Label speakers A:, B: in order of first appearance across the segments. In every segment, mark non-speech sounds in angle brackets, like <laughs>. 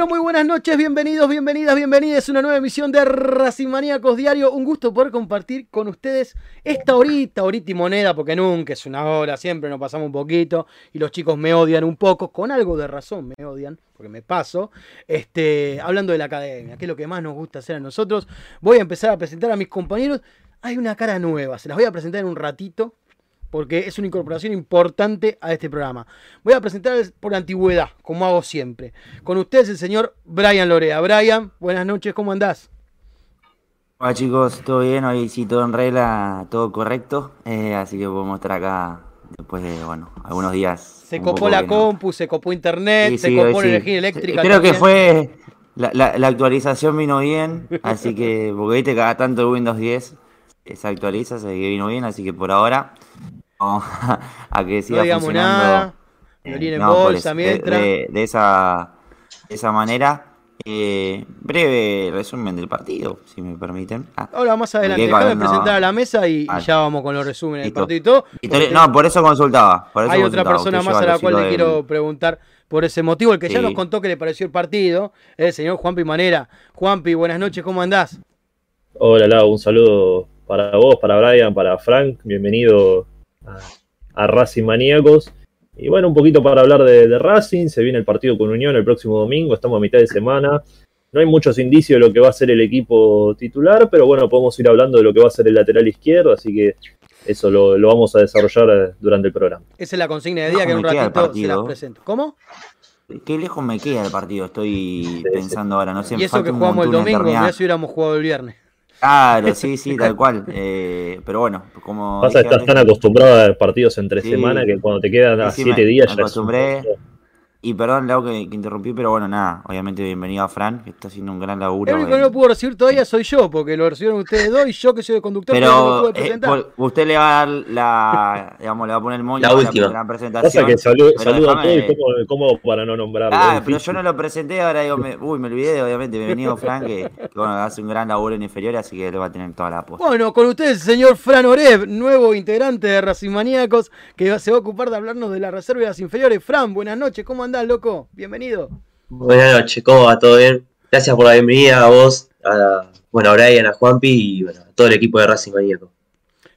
A: Pero muy buenas noches, bienvenidos, bienvenidas, bienvenidas a una nueva emisión de Racing Maníacos Diario. Un gusto poder compartir con ustedes esta horita, horita y moneda, porque nunca es una hora, siempre nos pasamos un poquito y los chicos me odian un poco, con algo de razón me odian, porque me paso, este, hablando de la academia, que es lo que más nos gusta hacer a nosotros. Voy a empezar a presentar a mis compañeros. Hay una cara nueva, se las voy a presentar en un ratito, porque es una incorporación importante a este programa. Voy a presentar por antigüedad, como hago siempre. Con ustedes el señor Brian Lorea. Brian, buenas noches, ¿cómo andás?
B: Hola chicos, ¿todo bien? Hoy sí todo en regla, todo correcto. eh, así que podemos estar acá después de, bueno, algunos días.
A: Se copó la
B: no-
A: compu, se copó internet,
B: Sí,
A: se
B: sí,
A: copó la
B: sí.
A: energía eléctrica.
B: Creo que fue. La, la- la actualización vino bien, así que, porque viste cada tanto Windows 10 se actualiza, se vino bien, así que por ahora vamos a, <laughs> a que siga
A: No digamos
B: funcionando.
A: nada.
B: eh, no,
A: bolsa
B: de-
A: mientras.
B: De, de esa, de esa manera. Eh, breve resumen del partido, si me permiten. Ah,
A: Ahora más adelante, déjame presentar a la mesa y, y ya vamos con los resúmenes del partido y todo.
B: y
A: porque
B: te- no, por eso consultaba. por eso
A: hay otra persona más a la cual le quiero preguntar por ese motivo, el que ya nos contó que le pareció el partido, es el señor Juanpi Manera. Juanpi, buenas noches, ¿cómo andás?
C: Hola Lau, un saludo para vos, para Brian, para Frank, bienvenido a, a Racing Maníacos. Y bueno, un poquito para hablar de, de Racing, se viene el partido con Unión el próximo domingo, estamos a mitad de semana. No hay muchos indicios de lo que va a ser el equipo titular, pero bueno, podemos ir hablando de lo que va a ser el lateral izquierdo, así que eso lo, lo vamos a desarrollar eh, durante el programa.
A: Esa es la consigna de día que en un
B: ¿Cómo me queda el
A: ratito se las presento. ¿Cómo?
B: Qué lejos me queda el partido, estoy pensando ahora, no sé.
A: y eso que jugamos el domingo, ya si hubiéramos jugado el viernes.
B: Claro, <laughs> sí, sí, tal cual. eh, pero bueno, como.
C: Pasa que estás tan acostumbrado a ver partidos entre
B: Sí.
C: semana que cuando te quedan a
B: Sí,
C: siete días
B: me
C: ya es un.
B: Y perdón, Lau, que, que interrumpí, pero bueno, nada. Obviamente, bienvenido a Fran, que está haciendo un gran laburo.
A: El único que no lo pudo recibir todavía soy yo, porque lo recibieron ustedes dos y yo que soy el conductor no lo
B: Pero
A: pude
B: eh,
A: presentar.
B: usted le va a dar la. <laughs> Digamos, le va a poner el moño
D: La última.
B: la, presentación.
C: que saludo,
B: pero
C: saludo a todos y cómo, cómo para no nombrarlo.
B: Ah, pero yo no lo presenté, ahora digo, me- uy, me olvidé, obviamente, bienvenido <laughs> Fran, que, que, bueno, hace un gran laburo en inferior, así que le va a tener toda la posta.
A: Bueno, con ustedes el señor Fran Orev, nuevo integrante de Racing Maníacos, que se va a ocupar de hablarnos de la reserva de las inferiores. Fran, buenas noches, ¿cómo andás, loco? Bienvenido.
D: Buenas noches, ¿cómo va? ¿Todo bien? Gracias por la bienvenida a vos, a, bueno, a Brian, a Juanpi y bueno, a todo el equipo de Racing Maníaco.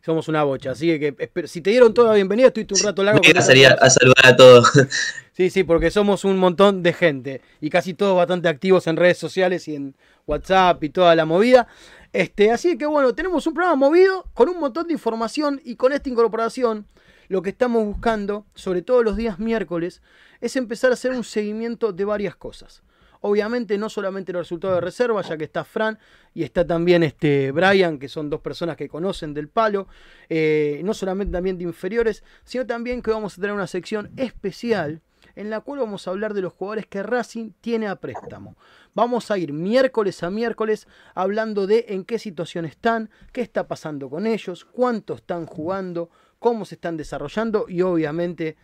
A: Somos una bocha, así que espero- si te dieron toda la bienvenida, estuviste un rato largo.
D: A salir a, a saludar a todos. <laughs>
A: Sí, sí, porque somos un montón de gente y casi todos bastante activos en redes sociales y en WhatsApp y toda la movida. Este, así que bueno, tenemos un programa movido con un montón de información y con esta incorporación lo que estamos buscando, sobre todo los días miércoles, es empezar a hacer un seguimiento de varias cosas. Obviamente no solamente los resultados de reserva, ya que está Fran y está también este Brian, que son dos personas que conocen del palo, eh, no solamente también de inferiores, sino también que vamos a tener una sección especial en la cual vamos a hablar de los jugadores que Racing tiene a préstamo. Vamos a ir miércoles a miércoles hablando de en qué situación están, qué está pasando con ellos, cuánto están jugando, cómo se están desarrollando y obviamente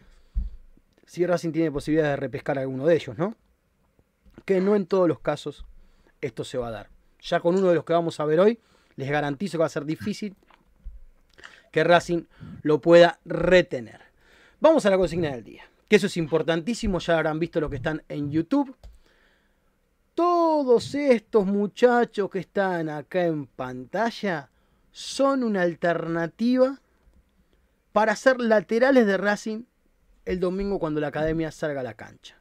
A: si Racing tiene posibilidad de repescar alguno de ellos, ¿no? Que no en todos los casos esto se va a dar. Ya con uno de los que vamos a ver hoy, les garantizo que va a ser difícil que Racing lo pueda retener. Vamos a la consigna del día, que eso es importantísimo, ya habrán visto lo que están en YouTube. Todos estos muchachos que están acá en pantalla son una alternativa para ser laterales de Racing el domingo cuando la academia salga a la cancha.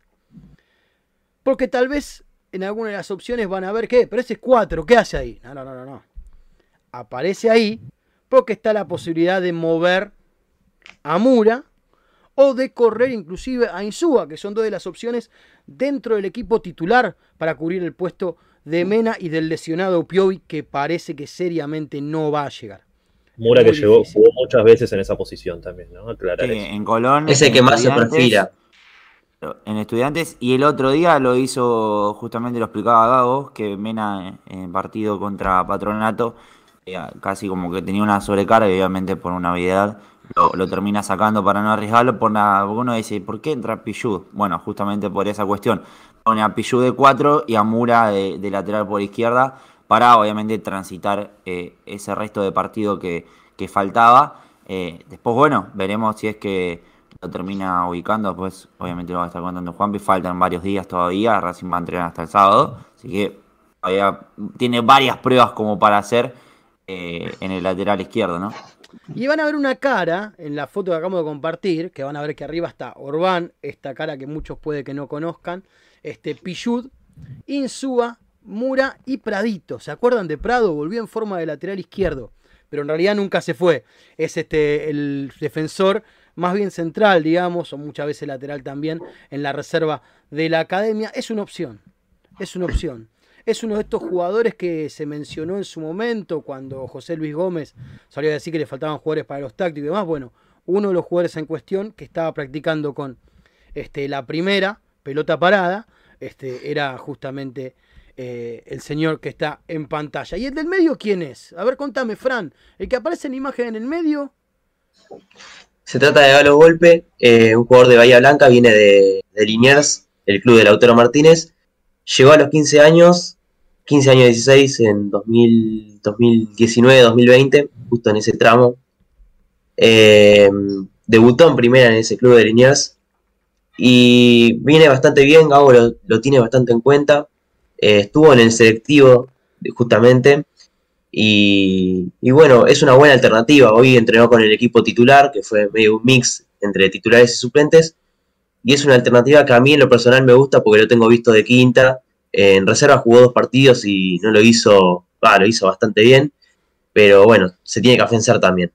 A: Porque tal vez en alguna de las opciones van a ver que, pero ese es 4, ¿qué hace ahí? No, no, no, no. Aparece ahí porque está la posibilidad de mover a Mura o de correr inclusive a Insúa, que son dos de las opciones dentro del equipo titular para cubrir el puesto de Mena y del lesionado Piovi, que parece que seriamente no va a llegar.
C: Mura
A: Muy
C: que llegó,
A: difícil.
C: jugó muchas veces en esa posición también, ¿no? Aclarar
B: Sí,
C: eso.
B: en Colón.
D: Es el que más se perfila.
B: En estudiantes, y el otro día lo hizo, justamente lo explicaba Gago, que Mena en partido contra Patronato, eh, casi como que tenía una sobrecarga, y obviamente por una habilidad lo, lo termina sacando para no arriesgarlo. Por una, uno dice, ¿por qué entra Pichud? Bueno, justamente por esa cuestión. Pone a Pichud de 4 y a Mura de, de lateral por izquierda para obviamente transitar eh, ese resto de partido que, que faltaba. Eh, después, bueno, veremos si es que lo termina ubicando, pues obviamente lo va a estar contando Juanpi, faltan varios días todavía, Racing va a entrenar hasta el sábado, así que todavía tiene varias pruebas como para hacer eh, en el lateral izquierdo, ¿no?
A: Y van a ver una cara en la foto que acabamos de compartir, que van a ver que arriba está Orbán, esta cara que muchos puede que no conozcan, este Pichud, Insúa, Mura y Pradito. ¿Se acuerdan de Prado? Volvió en forma de lateral izquierdo, pero en realidad nunca se fue. Es este el defensor más bien central, digamos, o muchas veces lateral también en la reserva de la academia. Es una opción, es una opción. Es uno de estos jugadores que se mencionó en su momento cuando José Luis Gómez salió a decir que le faltaban jugadores para los tácticos y demás. Bueno, uno de los jugadores en cuestión que estaba practicando con este, la primera pelota parada este, era justamente eh, el señor que está en pantalla. ¿Y el del medio quién es? A ver, contame, Fran. El que aparece en imagen en el medio.
D: Se trata de Galo Golpe, eh, un jugador de Bahía Blanca, viene de, de Liniers, el club de Lautaro Martínez. Llegó a los 15 años, 15 años 16 en 2000 2019-2020, justo en ese tramo. Eh, debutó en primera en ese club de Liniers y viene bastante bien, Gabo lo tiene bastante en cuenta. Eh, estuvo en el selectivo, justamente, y, y bueno, es una buena alternativa. Hoy entrenó con el equipo titular, que fue medio un mix entre titulares y suplentes. Y es una alternativa que a mí en lo personal me gusta porque lo tengo visto de quinta. En reserva jugó dos partidos y no lo hizo, lo hizo bastante bien. Pero bueno, se tiene que afianzar también.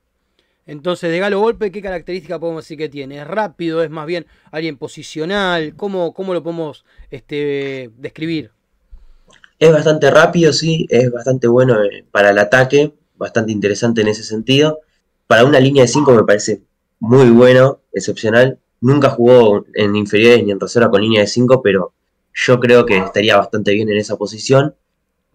A: Entonces, de Galo Golpe, ¿qué característica podemos decir que tiene? ¿Es rápido? ¿Es más bien alguien posicional? ¿Cómo, cómo lo podemos este, describir?
D: Es bastante rápido, sí, es bastante bueno eh, para el ataque, bastante interesante en ese sentido. Para una línea de 5 me parece muy bueno, excepcional. Nunca jugó en inferiores ni en reserva con línea de 5, pero yo creo que estaría bastante bien en esa posición.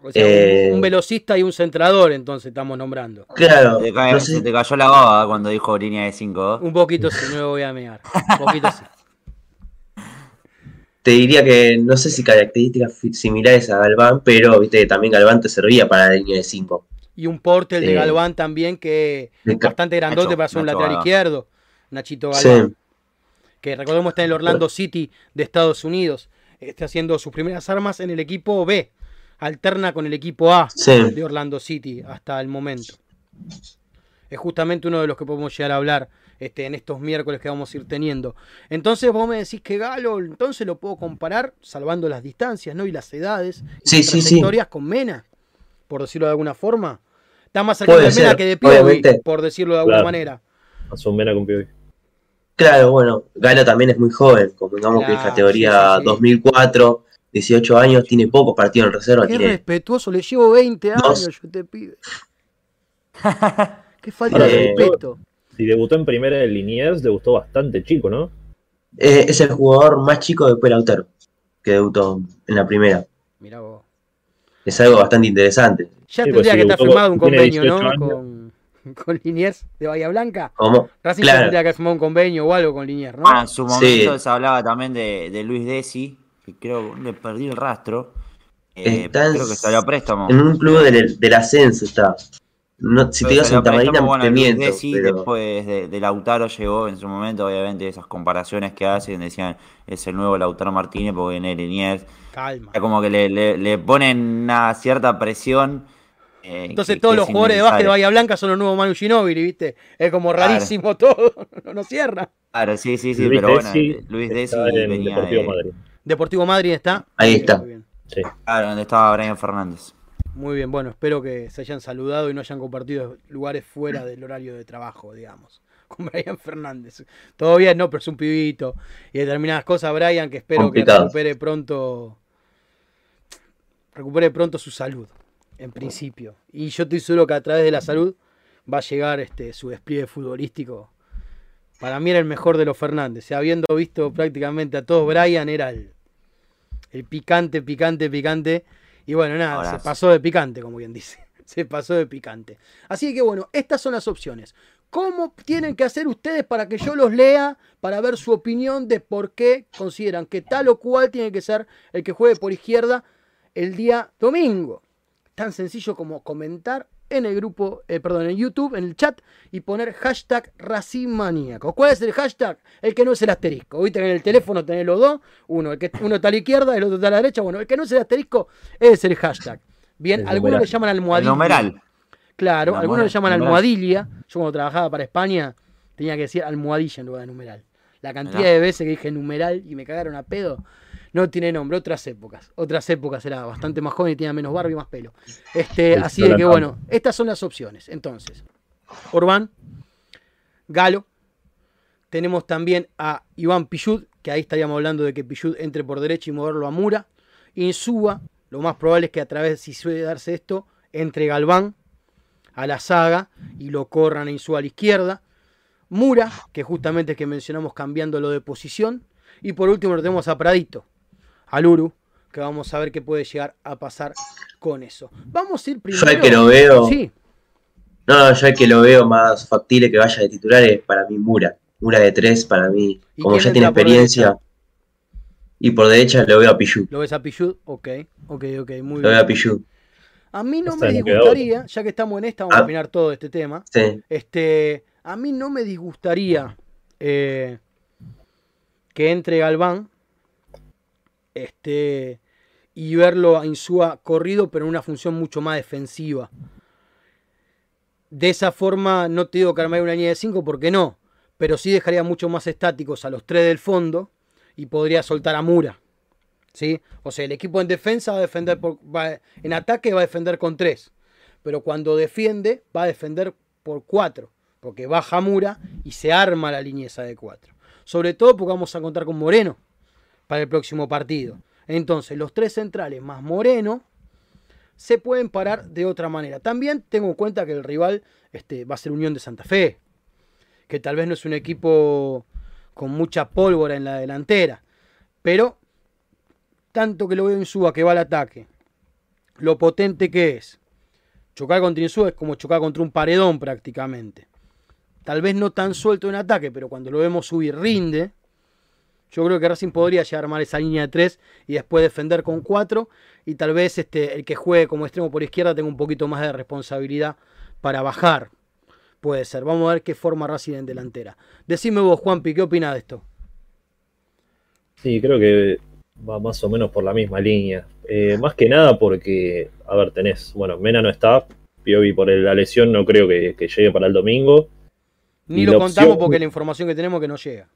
A: O sea, un-
D: Eh,
A: un, velocista y un centrador, entonces estamos nombrando.
D: Claro,
B: Se te, cae-
D: no sé
B: se te cayó la baba cuando dijo línea de 5.
A: Un poquito sí, no me voy a mear. Un poquito sí.
D: Te diría que no sé si características similares a Galván, pero viste que también Galván te servía para la línea de 5.
A: Y un portel de
D: Eh,
A: Galván también que bastante grandote
B: Nacho-
A: para ser un lateral izquierdo. Nachito
D: Sí,
A: Galván. Que recordemos está en el Orlando City de Estados Unidos. Está haciendo sus primeras armas en el equipo B. Alterna con el equipo A
D: sí.
A: de Orlando City hasta el momento. Es justamente uno de los que podemos llegar a hablar este, en estos miércoles que vamos a ir teniendo. Entonces vos me decís que Galo, entonces lo puedo comparar, salvando las distancias ¿no? y las edades y
D: Sí,
A: las
D: sí, sí.
A: trayectorias con Mena, por decirlo de alguna forma. Está más cerca de Mena que de Piovi,
D: obviamente.
A: por decirlo de alguna
C: Claro.
A: manera.
C: Son Mena con Piovi.
D: Claro, bueno, Galo también es muy joven, convengamos que es
A: Claro,
D: categoría
A: sí, sí, sí.
D: 2004, 18 años, tiene pocos partidos en reserva,
A: Qué
D: tiene
A: respetuoso, le llevo 20 años,
D: Dos.
A: yo te pido. <laughs> Qué falta de respeto.
C: Si debutó en primera de Liniers, debutó bastante chico, ¿no?
D: Eh, es el jugador más chico después de Lautaro, que debutó en la primera.
A: Mirá vos.
D: Es algo bastante interesante.
A: Ya
C: Sí,
A: tendría
C: pues
A: que
C: sí,
A: estar firmado un convenio,
C: 18
A: ¿no?
C: años.
A: Con, <laughs> con Liniers de Bahía Blanca.
D: ¿Cómo?
A: Racing
D: Claro.
A: tendría que firmar un convenio o algo con Liniers, ¿no?
B: Ah, en su momento
D: Sí.
B: se hablaba también de, de Luis Desi, que creo que le perdí el rastro. Eh,
D: Está en-
B: creo que salió a préstamo.
D: En un club del, del ascenso está. No, si te digo Santa Marina,
B: bueno,
D: te
B: Luis
D: miento.
B: Desi,
D: pero-
B: después de, de Lautaro llegó en su momento, obviamente, esas comparaciones que hacen, decían, es el nuevo Lautaro Martínez porque viene Liniers.
A: Calma.
B: Ya como que le, le- le ponen una cierta presión. eh,
A: Entonces
B: que-
A: todos
B: que
A: los
B: es
A: jugadores de básquet de. Bahía Blanca son los nuevos Manu Ginóbili, ¿viste? Es como
B: Claro.
A: rarísimo <laughs> todo, no, no cierra.
B: Claro, sí, sí, sí,
C: Luis
B: pero bueno,
C: Desi
B: Luis Desi venía
C: Deportivo
B: de,
C: Madrid.
A: Deportivo Madrid está.
D: Ahí está.
C: Sí.
B: claro, donde estaba Brian Fernández.
A: Muy bien, bueno, espero que se hayan saludado y no hayan compartido lugares fuera del horario de trabajo, digamos. <laughs> Con Brian Fernández. Todo bien, no, pero es un pibito. Y determinadas cosas, Brian, que espero
D: Complicado.
A: que recupere pronto. Recupere pronto su salud, en principio. Y yo estoy seguro que a través de la salud va a llegar este su despliegue futbolístico. Para mí era el mejor de los Fernández. Habiendo visto prácticamente a todos, Brian era el, el picante, picante, picante. Y bueno, nada, se pasó de picante, como bien dice. <laughs> Se pasó de picante. Así que bueno, estas son las opciones. ¿Cómo tienen que hacer ustedes para que yo los lea, para ver su opinión de por qué consideran que tal o cual tiene que ser el que juegue por izquierda el día domingo? Tan sencillo como comentar en el grupo, eh, perdón, en YouTube, en el chat, y poner hashtag racimaníaco. ¿Cuál es el hashtag? El que no es el asterisco. Viste que en el teléfono tenés los dos, uno, el que uno está a la izquierda, el otro está a la derecha. Bueno, el que no es el asterisco es el hashtag. Bien,
C: El
A: algunos
C: numeral.
A: le llaman
B: El
A: almohadilla.
B: numeral.
A: Claro,
B: No,
A: algunos le llaman
B: numeral.
A: almohadilla. Yo cuando trabajaba para España tenía que decir almohadilla en lugar de numeral. La cantidad de veces que dije numeral y me cagaron a pedo. No tiene nombre, otras épocas. Otras épocas era bastante más joven y tenía menos barba y más pelo. Este,
C: Sí,
A: así de que bueno, estas son las opciones. Entonces, Orbán, Galo. Tenemos también a Iván Pichud, que ahí estaríamos hablando de que Pichud entre por derecha y moverlo a Mura. Insúa, lo más probable es que a través, si suele darse esto, entre Galván a la saga y lo corran a Insúa a la izquierda. Mura, que justamente es que mencionamos cambiándolo de posición. Y por último lo tenemos a Pradito, al Uru, que vamos a ver qué puede llegar a pasar con eso. Vamos a ir primero.
D: Yo el que lo veo,
A: Sí,
D: no, yo el que lo veo más factible que vaya de titular es para mí Mura. Mura de tres para mí,
A: ¿Y
D: como ya tiene
A: por
D: experiencia.
A: derecha?
D: Y por derecha lo veo a Pichu.
A: ¿Lo ves a Pichud? Ok, ok, ok, muy
D: Lo veo a
A: bien.
D: Pichu.
A: A mí no me disgustaría, ya que estamos en esta, vamos a
D: Ah.
A: opinar todo este tema.
D: Sí.
A: Este, a mí no me disgustaría eh, que entre Galván este, y verlo a Insúa corrido, pero en una función mucho más defensiva. De esa forma, no te digo que armaría una línea de 5, porque no, pero sí dejaría mucho más estáticos a los tres del fondo y podría soltar a Mura. ¿sí? O sea, el equipo en defensa va a defender, por, en ataque va a defender con tres, pero cuando defiende va a defender por cuatro, porque baja Mura y se arma la línea esa de cuatro. Sobre todo porque vamos a contar con Moreno para el próximo partido. Entonces, los tres centrales más Moreno se pueden parar de otra manera. También tengo en cuenta que el rival este, va a ser Unión de Santa Fe, que tal vez no es un equipo con mucha pólvora en la delantera, pero tanto que lo veo en Suba que va al ataque, lo potente que es. Chocar contra Insúa es como chocar contra un paredón prácticamente. Tal vez no tan suelto en ataque, pero cuando lo vemos subir rinde. Yo creo que Racing podría llegar a armar esa línea de 3 y después defender con 4. Y tal vez este, el que juegue como extremo por izquierda tenga un poquito más de responsabilidad para bajar. Puede ser. Vamos a ver qué forma Racing en delantera. Decime vos, Juanpi, ¿qué opinas de esto?
C: Sí, creo que va más o menos por la misma línea. Eh, más que nada porque, a ver, tenés, bueno, Mena no está, Piovi por la lesión no creo que, que llegue para el domingo.
A: Ni
C: Y
A: lo contamos
C: opción-
A: porque la información que tenemos que no llega.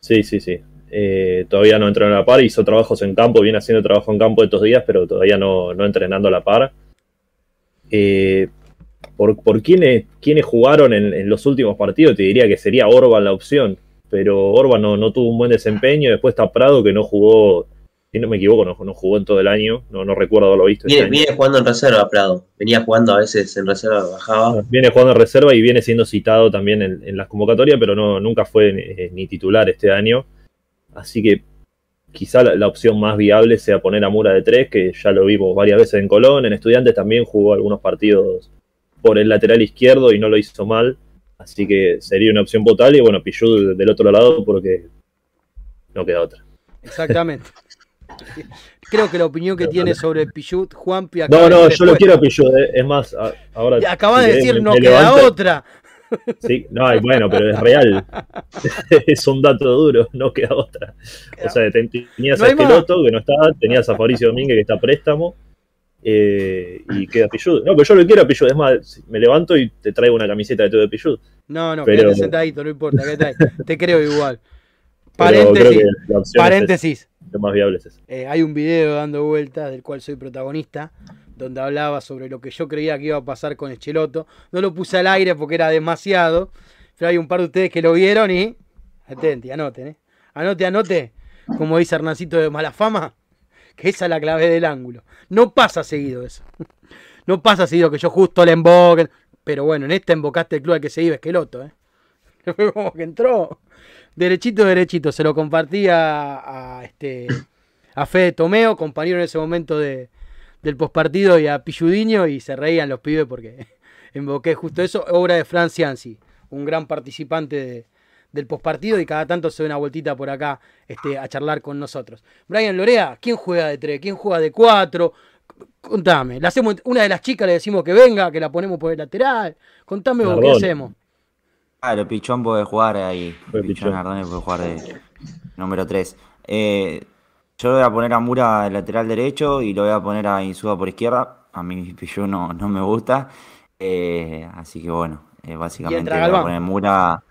C: Sí, sí, sí. Eh, todavía no entrenó a la par, hizo trabajos en campo, viene haciendo trabajo en campo estos días, pero todavía no, no entrenando a la par. Eh, por por quiénes, quiénes jugaron en, en los últimos partidos, te diría que sería Orban la opción, pero Orban no, no tuvo un buen desempeño. Después está Prado, que no jugó si no me equivoco, no, no jugó en todo el año, no, no recuerdo haberlo visto. este
D: Viene, jugando en reserva, Prado. Venía jugando a veces en reserva, bajaba.
C: Viene jugando en reserva y viene siendo citado también en, en las convocatorias, pero no, nunca fue eh, ni titular este año. Así que quizá la, la opción más viable sea poner a Mura de 3, que ya lo vimos varias veces en Colón. En Estudiantes también jugó algunos partidos por el lateral izquierdo y no lo hizo mal. Así que sería una opción potable. Y bueno, Pichu del otro lado porque no queda otra.
A: Exactamente. <laughs> Creo que la opinión que tiene sobre Pichut, Juanpi
C: No, no, yo lo quiero a Pichu. eh. Es más, ahora.
A: Acabas de decir,
C: me-
A: no
C: me
A: queda
C: levanto-
A: otra. <laughs>
C: Sí, no, bueno, pero es real. <laughs> es un dato duro, no queda otra. O sea, ten- tenías
A: No
C: a. Esqueloto, que no está, tenías a Fabricio Domínguez, que está a préstamo, eh, y queda Pillud. No, pero yo lo quiero a Pillud. Es más, me levanto y te traigo una camiseta de todo de Pillud.
A: No, no,
C: Pero-
A: quédate sentadito, no importa. quédate ahí. Te creo igual. <laughs> Paréntesis. Paréntesis.
C: es más viable es esa.
A: Eh, hay un video dando vueltas del cual soy protagonista, donde hablaba sobre lo que yo creía que iba a pasar con Echeloto. No lo puse al aire porque era demasiado, pero hay un par de ustedes que lo vieron y. Atenti, anoten, ¿eh? Anote, anote, como dice Hernancito de Malafama, que esa es la clave del ángulo. No pasa seguido eso. No pasa seguido que yo justo le emboque. Pero bueno, en esta embocaste el club al que se iba Esqueloto, ¿eh? Fue <laughs> como que entró. Derechito, derechito. Se lo compartí a, a, este, a Fede Tomeo, compañero en ese momento de, del postpartido, y a Pilludiño, y se reían los pibes porque <laughs> invoqué justo eso. Obra de Fran Cianci, un gran participante de- del postpartido, y cada tanto se da una vueltita por acá este, a charlar con nosotros. Brian Lorea, ¿quién juega de tres? ¿Quién juega de cuatro? Contame, le hacemos, una de las chicas le decimos que venga, que la ponemos por el lateral. Contame vos, ¿qué hacemos?
B: Claro, Pichón puede jugar ahí. Pichón
C: Pichón.
B: Ardone puede jugar de número 3. yo voy a poner a Mura de lateral derecho y lo voy a poner a Insúa por izquierda. A mí <laughs> Pichón no, no me gusta. Eh, así que bueno, eh, básicamente voy a poner Mura,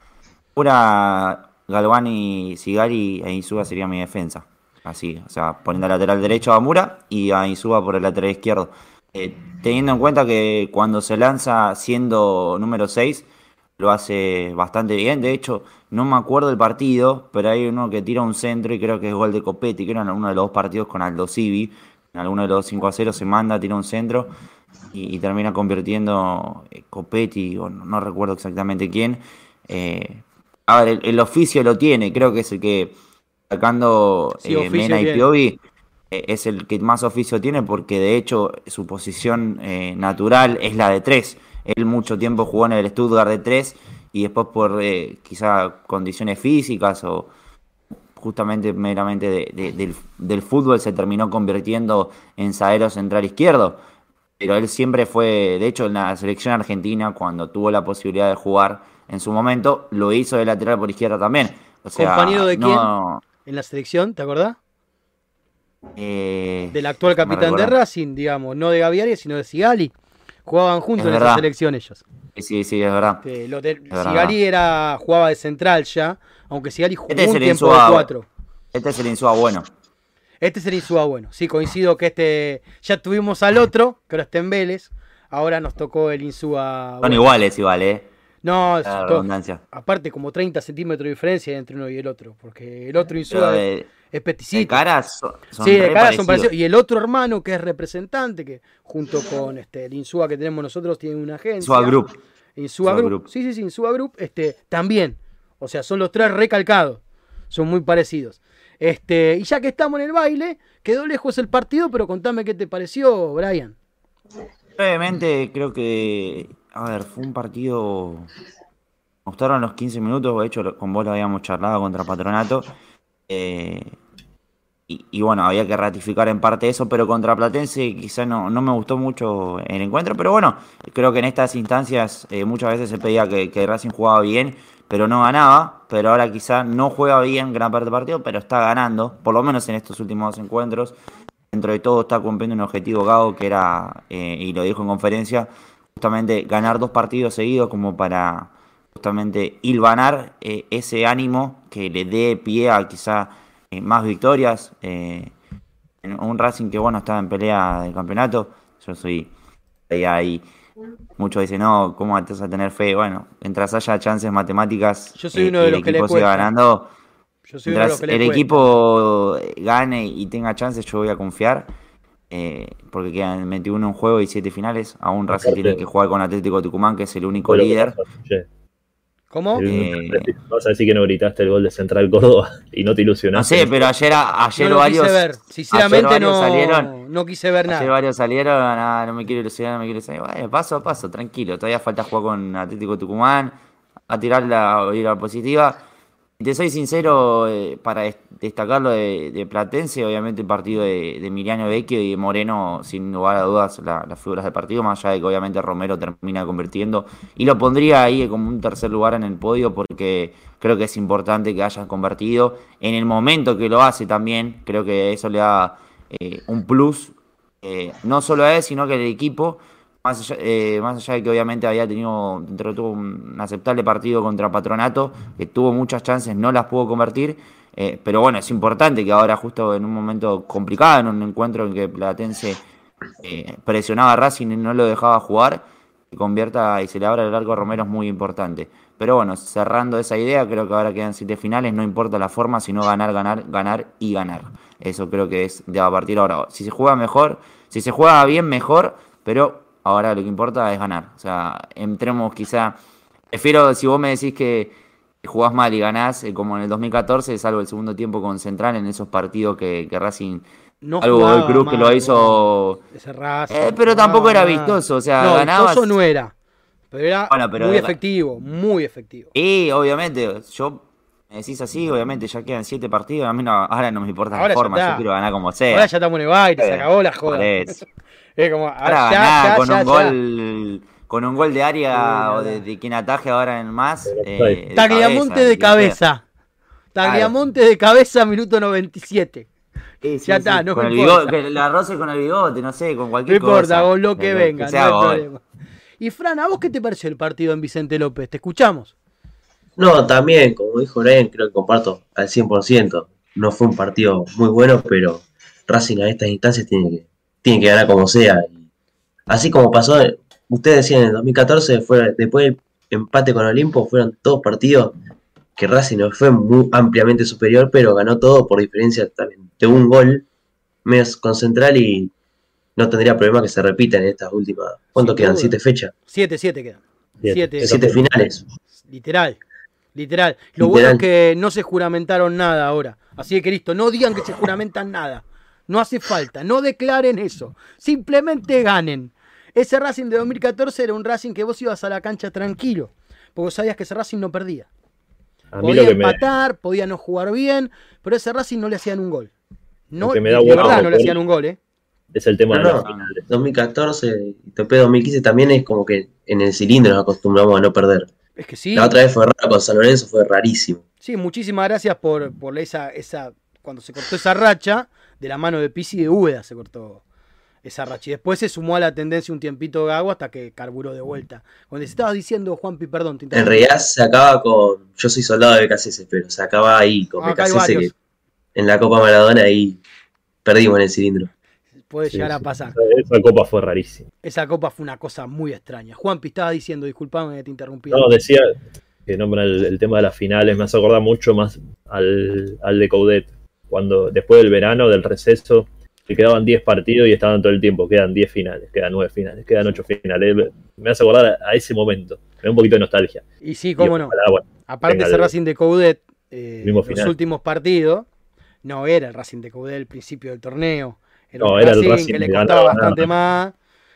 B: Mura, Galván y Sigari e Insúa sería mi defensa. Así, o sea, poniendo lateral derecho a Mura y a Insúa por el lateral izquierdo. Eh, teniendo en cuenta que cuando se lanza siendo número 6, lo hace bastante bien. De hecho, no me acuerdo el partido, pero hay uno que tira un centro y creo que es gol de Copetti, que era en uno de los dos partidos con Aldo Civi. En alguno de los 5 a 0 se manda, tira un centro y, y termina convirtiendo eh, Copetti, o no, no recuerdo exactamente quién. Eh, a ver, el, el oficio lo tiene, creo que es el que, sacando
A: Sí,
B: eh, Mena y. Piovi, eh, es el que más oficio tiene porque de hecho su posición eh, natural es la de 3. Él mucho tiempo jugó en el Stuttgart de 3 y después por eh, quizá condiciones físicas o justamente meramente de- de- del, del fútbol se terminó convirtiendo en zaguero central izquierdo. Pero él siempre fue, de hecho en la selección argentina cuando tuvo la posibilidad de jugar en su momento, lo hizo de lateral por izquierda también. O sea,
A: ¿Compañero de
B: no,
A: En la selección, ¿te acordás?
B: eh,
A: Del actual capitán de. Racing, digamos, no de Gaviari, sino de Sigali. Jugaban juntos
B: Es
A: en esa selección ellos.
B: Sí, sí, es verdad.
A: Eh, lo de-
B: verdad.
A: Sigali era, jugaba de central ya, aunque Sigali jugó
B: Este es
A: un tiempo de cuatro.
B: Este es el Insúa bueno.
A: Este es el Insúa bueno. Sí, coincido que este. Ya tuvimos al otro, que ahora está en Vélez. Ahora nos tocó el Insúa.
B: Son
A: bueno.
B: iguales, igual, ¿eh?
A: No, es
B: La redundancia.
A: aparte, como 30 centímetros de diferencia entre uno y el otro. Porque el otro
B: Pero
A: Insúa es,
B: de
A: peticito.
B: cara son, son
A: sí, de
B: re
A: cara son parecidos. Y el otro hermano, que es representante, que junto con este, el Insúa que tenemos nosotros, tiene una agencia.
B: Insúa Group.
A: Insúa
B: Insúa
A: Group.
B: Group.
A: Sí, sí, sí, Insúa Group. Este, también. O sea, son los tres recalcados. Son muy parecidos. Este, y ya que estamos en el baile, quedó lejos el partido, pero contame qué te pareció, Brian.
B: Brevemente, creo que. A ver, fue un partido. Me gustaron los 15 minutos, de hecho, con vos lo habíamos charlado contra Patronato. eh, y, y bueno, había que ratificar en parte eso, pero contra Platense quizá no, no me gustó mucho el encuentro. Pero bueno, creo que en estas instancias eh, muchas veces se pedía que, Racing jugaba bien, pero no ganaba. Pero ahora quizá no juega bien gran parte del partido, pero está ganando, por lo menos en estos últimos dos encuentros dentro de todo está cumpliendo un objetivo Gago que era, eh, y lo dijo en conferencia, justamente ganar dos partidos seguidos como para justamente hilvanar eh, ese ánimo que le dé pie a quizá más victorias. eh, en un Racing que bueno estaba en pelea del campeonato. Yo soy ahí, ahí. Muchos dicen, no, ¿cómo te vas a tener fe? Bueno, mientras haya chances matemáticas
A: Yo soy
B: eh,
A: uno de
B: y el
A: le
B: equipo siga ganando,
A: Yo soy uno de los
B: Mientras el equipo eh, gane y tenga chances, yo voy a confiar. eh, porque quedan 21 en juego y 7 finales. Aún Racing tiene que jugar con Atlético Tucumán, que es el único líder.
A: ¿Cómo?
B: Eh,
C: Vas a decir que no gritaste el gol de Central Córdoba y no te
B: No
C: ilusionaste.
B: sé, pero ayer, ayer
A: no
B: varios.
A: quise ver. Sinceramente
B: ayer varios
A: no,
B: salieron.
A: no quise ver
B: Ayer
A: nada.
B: varios salieron, "Ah, no me quiero ilusionar, no me quiero ilusionar. Bueno, paso a paso, tranquilo. Todavía falta jugar con Atlético Tucumán, a tirar la, a ir a la positiva. Te soy sincero, eh, para des- destacar lo de, de Platense, obviamente el partido de, de Emiliano Vecchio y de Moreno, sin lugar a dudas, la- las figuras del partido, más allá de que obviamente Romero termina convirtiendo. Y lo pondría ahí como un tercer lugar en el podio porque creo que es importante que hayan convertido. En el momento que lo hace también, creo que eso le da eh, un plus eh, no solo a él, sino que al equipo, más allá, eh, más allá de que obviamente había tenido, todo, un aceptable partido contra Patronato, que tuvo muchas chances, no las pudo convertir, eh, pero bueno, es importante que ahora justo en un momento complicado, en un encuentro en que Platense eh, presionaba a Racing y no lo dejaba jugar, que convierta y se le abra el arco a Romero es muy importante. Pero bueno, cerrando esa idea, creo que ahora quedan siete finales, no importa la forma, sino ganar, ganar, ganar y ganar. Eso creo que es de a partir ahora. Si se juega mejor, si se juega bien, mejor, pero ahora lo que importa es ganar. O sea, entremos quizá. Prefiero, si vos me decís que jugás mal y ganás, eh, como en el 2014, salvo el segundo tiempo con Central, en esos partidos que, que Racing.
A: No
B: algo Godoy Cruz que lo hizo.
A: Ese Racing,
B: Eh, pero tampoco era vistoso, o sea,
A: no,
B: ganabas-
A: vistoso no era. Pero era
B: Bueno, pero
A: muy
B: de-
A: efectivo, muy efectivo.
B: Y obviamente, yo me decís así, obviamente ya quedan siete partidos, a mí no, ahora no me importa
A: Ahora
B: la forma, yo quiero ganar como sea.
A: Ahora ya estamos en el baile, se
B: Eh,
A: acabó la joda. Es como,
B: Ahora
A: ya,
B: ganar
A: ya,
B: con
A: ya,
B: un
A: ya.
B: gol con un gol de área
A: Sí,
B: o de, quien ataje ahora en más.
C: Pero
B: eh, de
A: Tagliamonte
B: cabeza,
A: de
B: quien
A: cabeza. Tagliamonte de cabeza, minuto 97.
B: sea. Sí, sí,
A: Ya
B: sí,
A: está, no
B: con
A: me
B: el
A: importa.
B: bigote, que la roce con el bigote, no sé, con
A: No
B: cualquier cosa.
A: importa, con lo que venga, no hay problema. Y Fran, ¿a vos qué te pareció el partido en Vicente López? ¿Te escuchamos?
D: No, también, como dijo Brian, creo que comparto al 100%. No fue un partido muy bueno, pero Racing a estas instancias tiene que, tiene que ganar como sea. Y así como pasó, ustedes decían en el 2014, fue, después del empate con Olimpo, fueron todos partidos que Racing no fue muy ampliamente superior, pero ganó todo por diferencia también de un gol, menos con Central y no tendría problema que se repita en estas últimas. ¿Cuánto quedan? ¿Siete fechas?
A: 7-7 quedan.
C: Siete.
A: Siete.
C: Eso
D: ¿Siete
C: fue-
D: finales?
A: Literal. Literal. Lo
D: Literal.
A: bueno es que no se juramentaron nada ahora. Así que listo, no digan que se juramentan nada. No hace falta, no declaren eso. Simplemente ganen. Ese Racing de 2014 era un Racing que vos ibas a la cancha tranquilo. Porque sabías que ese Racing no perdía.
C: A mí
A: Podía
C: lo que me,
A: empatar, podía no jugar bien, pero ese Racing no le hacían un gol. No,
C: me
A: de,
C: da
A: de verdad no le hacían un gol, ¿eh?
C: es el tema
D: No,
C: de
D: no.
C: las finales.
D: 2014 y Topé 2015 también es como que en el cilindro nos acostumbramos a no perder.
A: Es que sí.
D: La otra vez fue raro con San Lorenzo, fue rarísimo.
A: Sí, muchísimas gracias por, por esa, esa. Cuando se cortó esa racha, de la mano de Pisi y de Úbeda se cortó esa racha. Y después se sumó a la tendencia un tiempito Gago hasta que carburó de vuelta. Cuando estabas diciendo, Juanpi, perdón, te
D: En realidad se acaba con. Yo soy soldado de BKCS, pero se acaba ahí con
A: Ah,
D: BKCS que en la Copa Maradona y perdimos en el cilindro.
A: Puede
C: Sí,
A: llegar a pasar.
C: Esa, copa fue rarísima.
A: Esa copa fue una cosa muy extraña. Juanpi, estabas diciendo, disculpame que te interrumpí.
C: No, decía que nombra el, el tema de las finales, me hace acordar mucho más al, al de Coudet, cuando después del verano, del receso, que quedaban 10 partidos y estaban todo el tiempo, quedan 10 finales, quedan 9 finales, quedan 8 finales. Me hace acordar a, ese momento, me da un poquito de nostalgia.
A: Y sí, cómo
C: Y
A: no.
C: ojalá, bueno,
A: Aparte ese
C: el-
A: Racing de Coudet, eh, los
C: final.
A: últimos partidos, no era el Racing de Coudet el principio del torneo. Era
C: No,
A: un
C: era el
A: Racing,
C: Racing
A: que le costaba bastante más,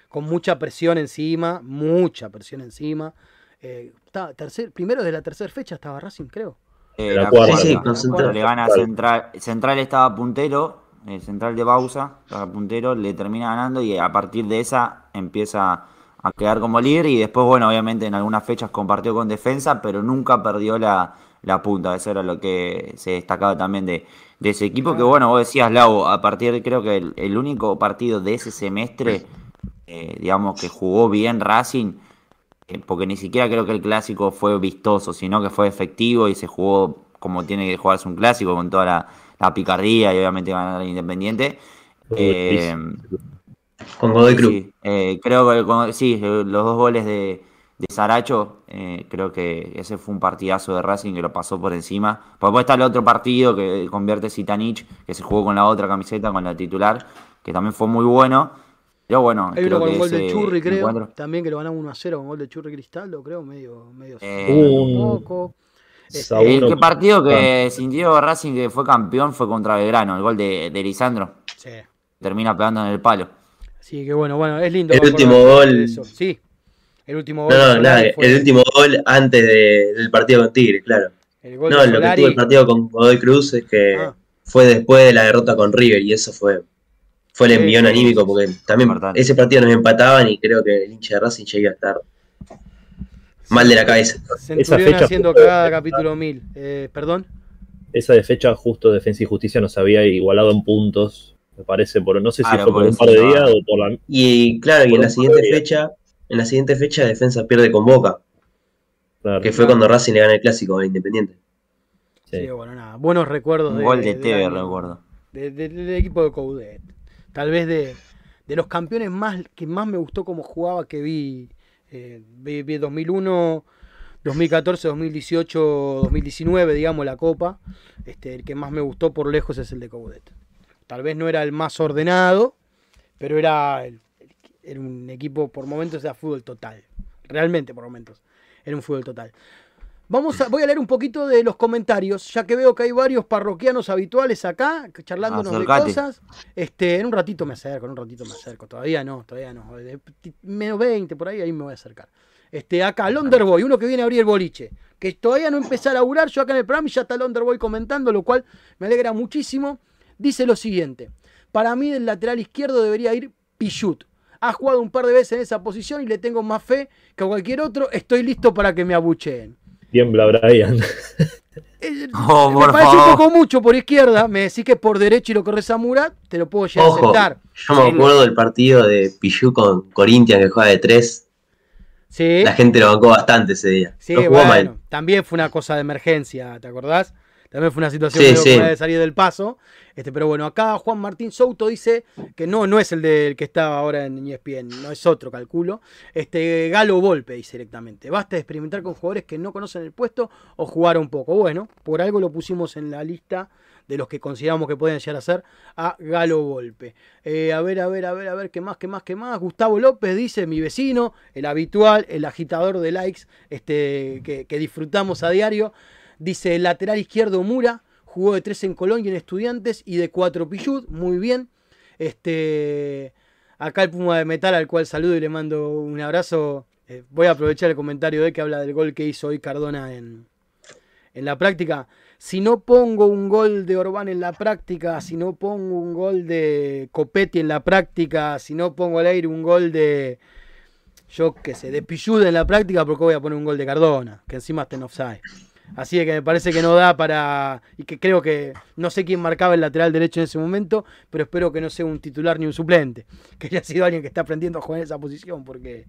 A: con mucha presión encima, mucha presión encima. Eh, estaba tercer, primero de la tercera fecha estaba Racing, creo.
B: Eh,
C: La
B: la
C: cuarta.
B: cuarta.
D: Sí, sí,
B: La
D: con
B: cuarta.
D: Central.
B: Le gana Central. Central estaba puntero, eh, Central de Bausa, estaba puntero, le termina ganando y a partir de esa empieza a quedar como líder y después, bueno, obviamente en algunas fechas compartió con defensa, pero nunca perdió la, la punta. Eso era lo que se destacaba también de, de ese equipo, que bueno, vos decías, Lau, a partir de creo que el, el único partido de ese semestre, eh, digamos, que jugó bien Racing, porque ni siquiera creo que el clásico fue vistoso, sino que fue efectivo y se jugó como tiene que jugarse un clásico, con toda la, la picardía y obviamente ganar al Independiente. Eh,
D: Con Godoy Cruz.
B: sí, eh, creo que con- sí, eh, los dos goles de, de Saracho, eh, creo que ese fue un partidazo de Racing que lo pasó por encima. Después está el otro partido que convierte Zitanich, que se jugó con la otra camiseta, con la titular, que también fue muy bueno. Pero bueno,
A: Hay uno
B: creo
A: con
B: que
A: gol de
B: ese
A: Churri, creo.
B: encuentro-
A: También que lo ganamos 1 a 0 con gol de Churri Cristaldo, creo, medio. medio
B: Eh,
A: un
C: un-
A: poco.
C: Sa-
B: El que partido que sintió Racing que fue campeón fue contra Belgrano, el gol de, de Lisandro.
A: Sí.
B: Termina pegando en el palo.
A: Así que bueno, bueno, es lindo.
D: El último gol-.
A: Sí, el último gol.
D: No, no, nada,
A: fue-
D: el último gol antes de- del partido con Tigre, claro.
A: el gol
D: No,
A: de
D: lo que tuvo el partido con Godoy Cruz es que
A: Ah.
D: fue después de la derrota con River y eso fue fue el envión
A: sí,
D: anímico porque también
B: Importante.
D: ese partido nos empataban y creo que el hincha de Racing llega a estar mal de la cabeza.
A: Centurión
C: fecha
A: haciendo cagada capítulo 1000. Eh, ¿Perdón?
C: Esa de fecha justo Defensa y Justicia nos había igualado en puntos, me parece, por no sé si
B: Claro,
C: fue por un par de días
B: ah.
C: o por la...
D: Y claro, y en la siguiente
C: de
D: fecha, en la siguiente fecha Defensa pierde con Boca,
C: claro,
D: que fue cuando Racing le gana el clásico al Independiente.
C: sí.
A: Sí, bueno, nada. Buenos recuerdos.
B: Un
A: de-
B: gol de Tevez,
A: año.
B: recuerdo.
A: de- de- del equipo de Coudet. Tal vez de, de los campeones más que más me gustó como jugaba que vi, eh, vi, vi 2001, 2014, 2018, 2019, digamos, la Copa. Este, el que más me gustó por lejos es el de Coudet. Tal vez no era el más ordenado, pero era, el- era un equipo por momentos de fútbol total. Realmente por momentos. Era un fútbol total. Vamos a, voy a leer un poquito de los comentarios, ya que veo que hay varios parroquianos habituales acá, charlándonos de
B: Acercate.
A: cosas. Este, en un ratito me acerco, en un ratito me acerco. Todavía no, todavía no. De- Menos 20 por ahí, ahí me voy a acercar. Este, acá, Londerboy, uno que viene a abrir el boliche. Que todavía no empecé a laburar, yo acá en el programa y ya está Londerboy comentando, lo cual me alegra muchísimo. Dice lo siguiente: Para mí, del lateral izquierdo debería ir Pichut. Ha jugado un par de veces en esa posición y le tengo más fe que a cualquier otro. Estoy listo para que me abucheen.
C: Tiembla Brian. <laughs>
A: Eh,
B: Oh,
A: me
B: por
A: parece un
B: favor.
A: poco mucho por izquierda. Me decís que por derecho y lo corres a Murat, te lo puedo llegar a aceptar.
D: yo me acuerdo del partido de Pichu con Corinthians que juega de tres.
A: Sí,
D: La gente lo bancó bastante ese día.
A: sí
D: no jugó
A: bueno,
D: mal.
A: también fue una cosa de emergencia, ¿te acordás? También fue una situación
D: Sí, sí.
A: de salir del paso. Este, pero bueno, acá Juan Martín Souto dice que no, no es el del que estaba ahora en ESPN, no es otro, calculo. Este, Galo Volpe dice directamente. Basta de experimentar con jugadores que no conocen el puesto o jugar un poco. Bueno, por algo lo pusimos en la lista de los que consideramos que pueden llegar a ser a Galo Volpe. Eh, a ver, a ver, a ver, a ver, qué más, qué más, qué más. Gustavo López dice, mi vecino, el habitual, el agitador de likes, este, que, que disfrutamos a diario. Dice, el lateral izquierdo Mura, jugó de 3 en Colón y en Estudiantes y de 4 Pillud, muy bien. Este, acá el Puma de Metal, al cual saludo y le mando un abrazo. Eh, voy a aprovechar el comentario de que habla del gol que hizo hoy Cardona en, en la práctica. Si no pongo un gol de Orbán en la práctica, si no pongo un gol de Copetti en la práctica, si no pongo al aire un gol de, yo qué sé, de Pichud en la práctica, porque voy a poner un gol de Cardona, que encima está en offside. Así que me parece que no da para. Y que creo que. No sé quién marcaba el lateral derecho en ese momento, pero espero que no sea un titular ni un suplente. <laughs> Que haya sido alguien que está aprendiendo a jugar en esa posición, porque.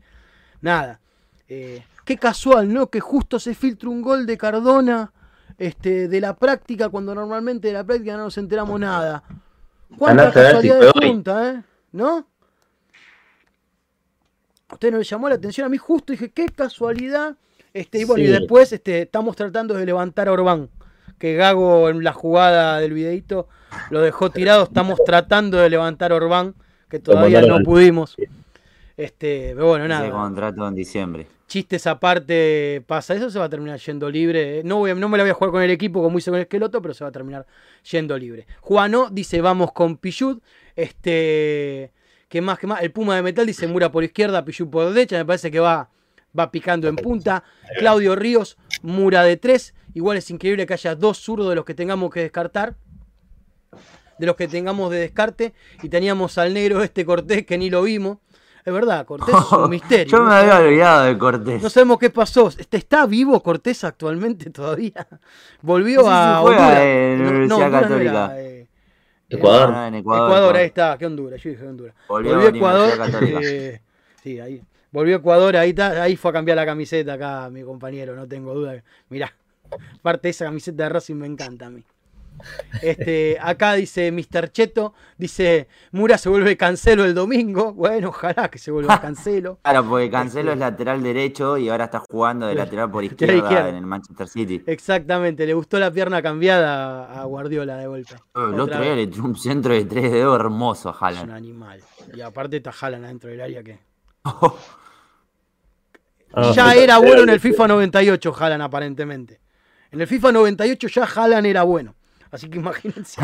A: Nada. Eh, qué casual, ¿no? Que justo se filtre un gol de Cardona este, de la práctica, cuando normalmente de la práctica no nos enteramos nada. ¿Cuánta casualidad de punta, eh? ¿No? A usted no le llamó la atención, a mí justo dije, qué casualidad. Este, y bueno, y después este, estamos tratando de levantar a Orbán. Que Gago en la jugada del videito lo dejó tirado. Estamos tratando de levantar a Orbán, que todavía no pudimos. Este, pero bueno, nada.
B: contrato en diciembre.
A: Chistes aparte pasa, eso se va a terminar yendo libre. No, voy a- no me la voy a jugar con el equipo como hice con el esqueloto, pero se va a terminar yendo libre. Juano dice vamos con Pichud. Este. ¿Qué más? ¿Qué más? El Puma de Metal dice Mura por izquierda, Pichud por derecha. Me parece que va, va picando en punta. Claudio Ríos, Mura de 3. Igual es increíble que haya dos zurdos de los que tengamos que descartar. De los que tengamos de descarte. Y teníamos al negro este Cortés que ni lo vimos. Es verdad, Cortés es un <laughs> misterio.
B: Yo
A: ¿no?
B: me había olvidado de Cortés.
A: No sabemos qué pasó. ¿Está, está vivo Cortés actualmente todavía? <laughs> Volvió
B: No sé si
A: a
B: juega
A: Honduras.
B: en la Universidad
A: no
B: Católica.
A: era, eh,
D: Ecuador.
B: Ah, en
A: Ecuador,
B: Ecuador.
A: ahí está. ¿Qué Honduras? Yo dije Honduras.
B: Volvió
A: Volvió,
B: a
A: a Ecuador. Eh, <laughs> sí, ahí. Volvió a Ecuador, ahí, está, ahí fue a cambiar la camiseta acá, mi compañero, no tengo duda. Mirá, aparte esa camiseta de Racing me encanta a mí. Este, acá dice Mr. Cheto, dice Mura se vuelve cancelo el domingo. Bueno, ojalá que se vuelva <laughs> cancelo.
B: Claro, porque Cancelo es lateral derecho y ahora está jugando de lateral por izquierda,
A: izquierda.
B: en el Manchester City.
A: Exactamente, le gustó la pierna cambiada a Guardiola de vuelta.
B: El
A: Otra
B: otro día le tiró un centro de tres dedos hermoso a
A: Es un
B: Haaland.
A: animal. Y aparte está Haaland adentro del área que. <laughs>
C: Ah,
A: ya era bueno en el FIFA 98 Haaland aparentemente. En el FIFA 98 ya Haaland era bueno. Así que imagínense.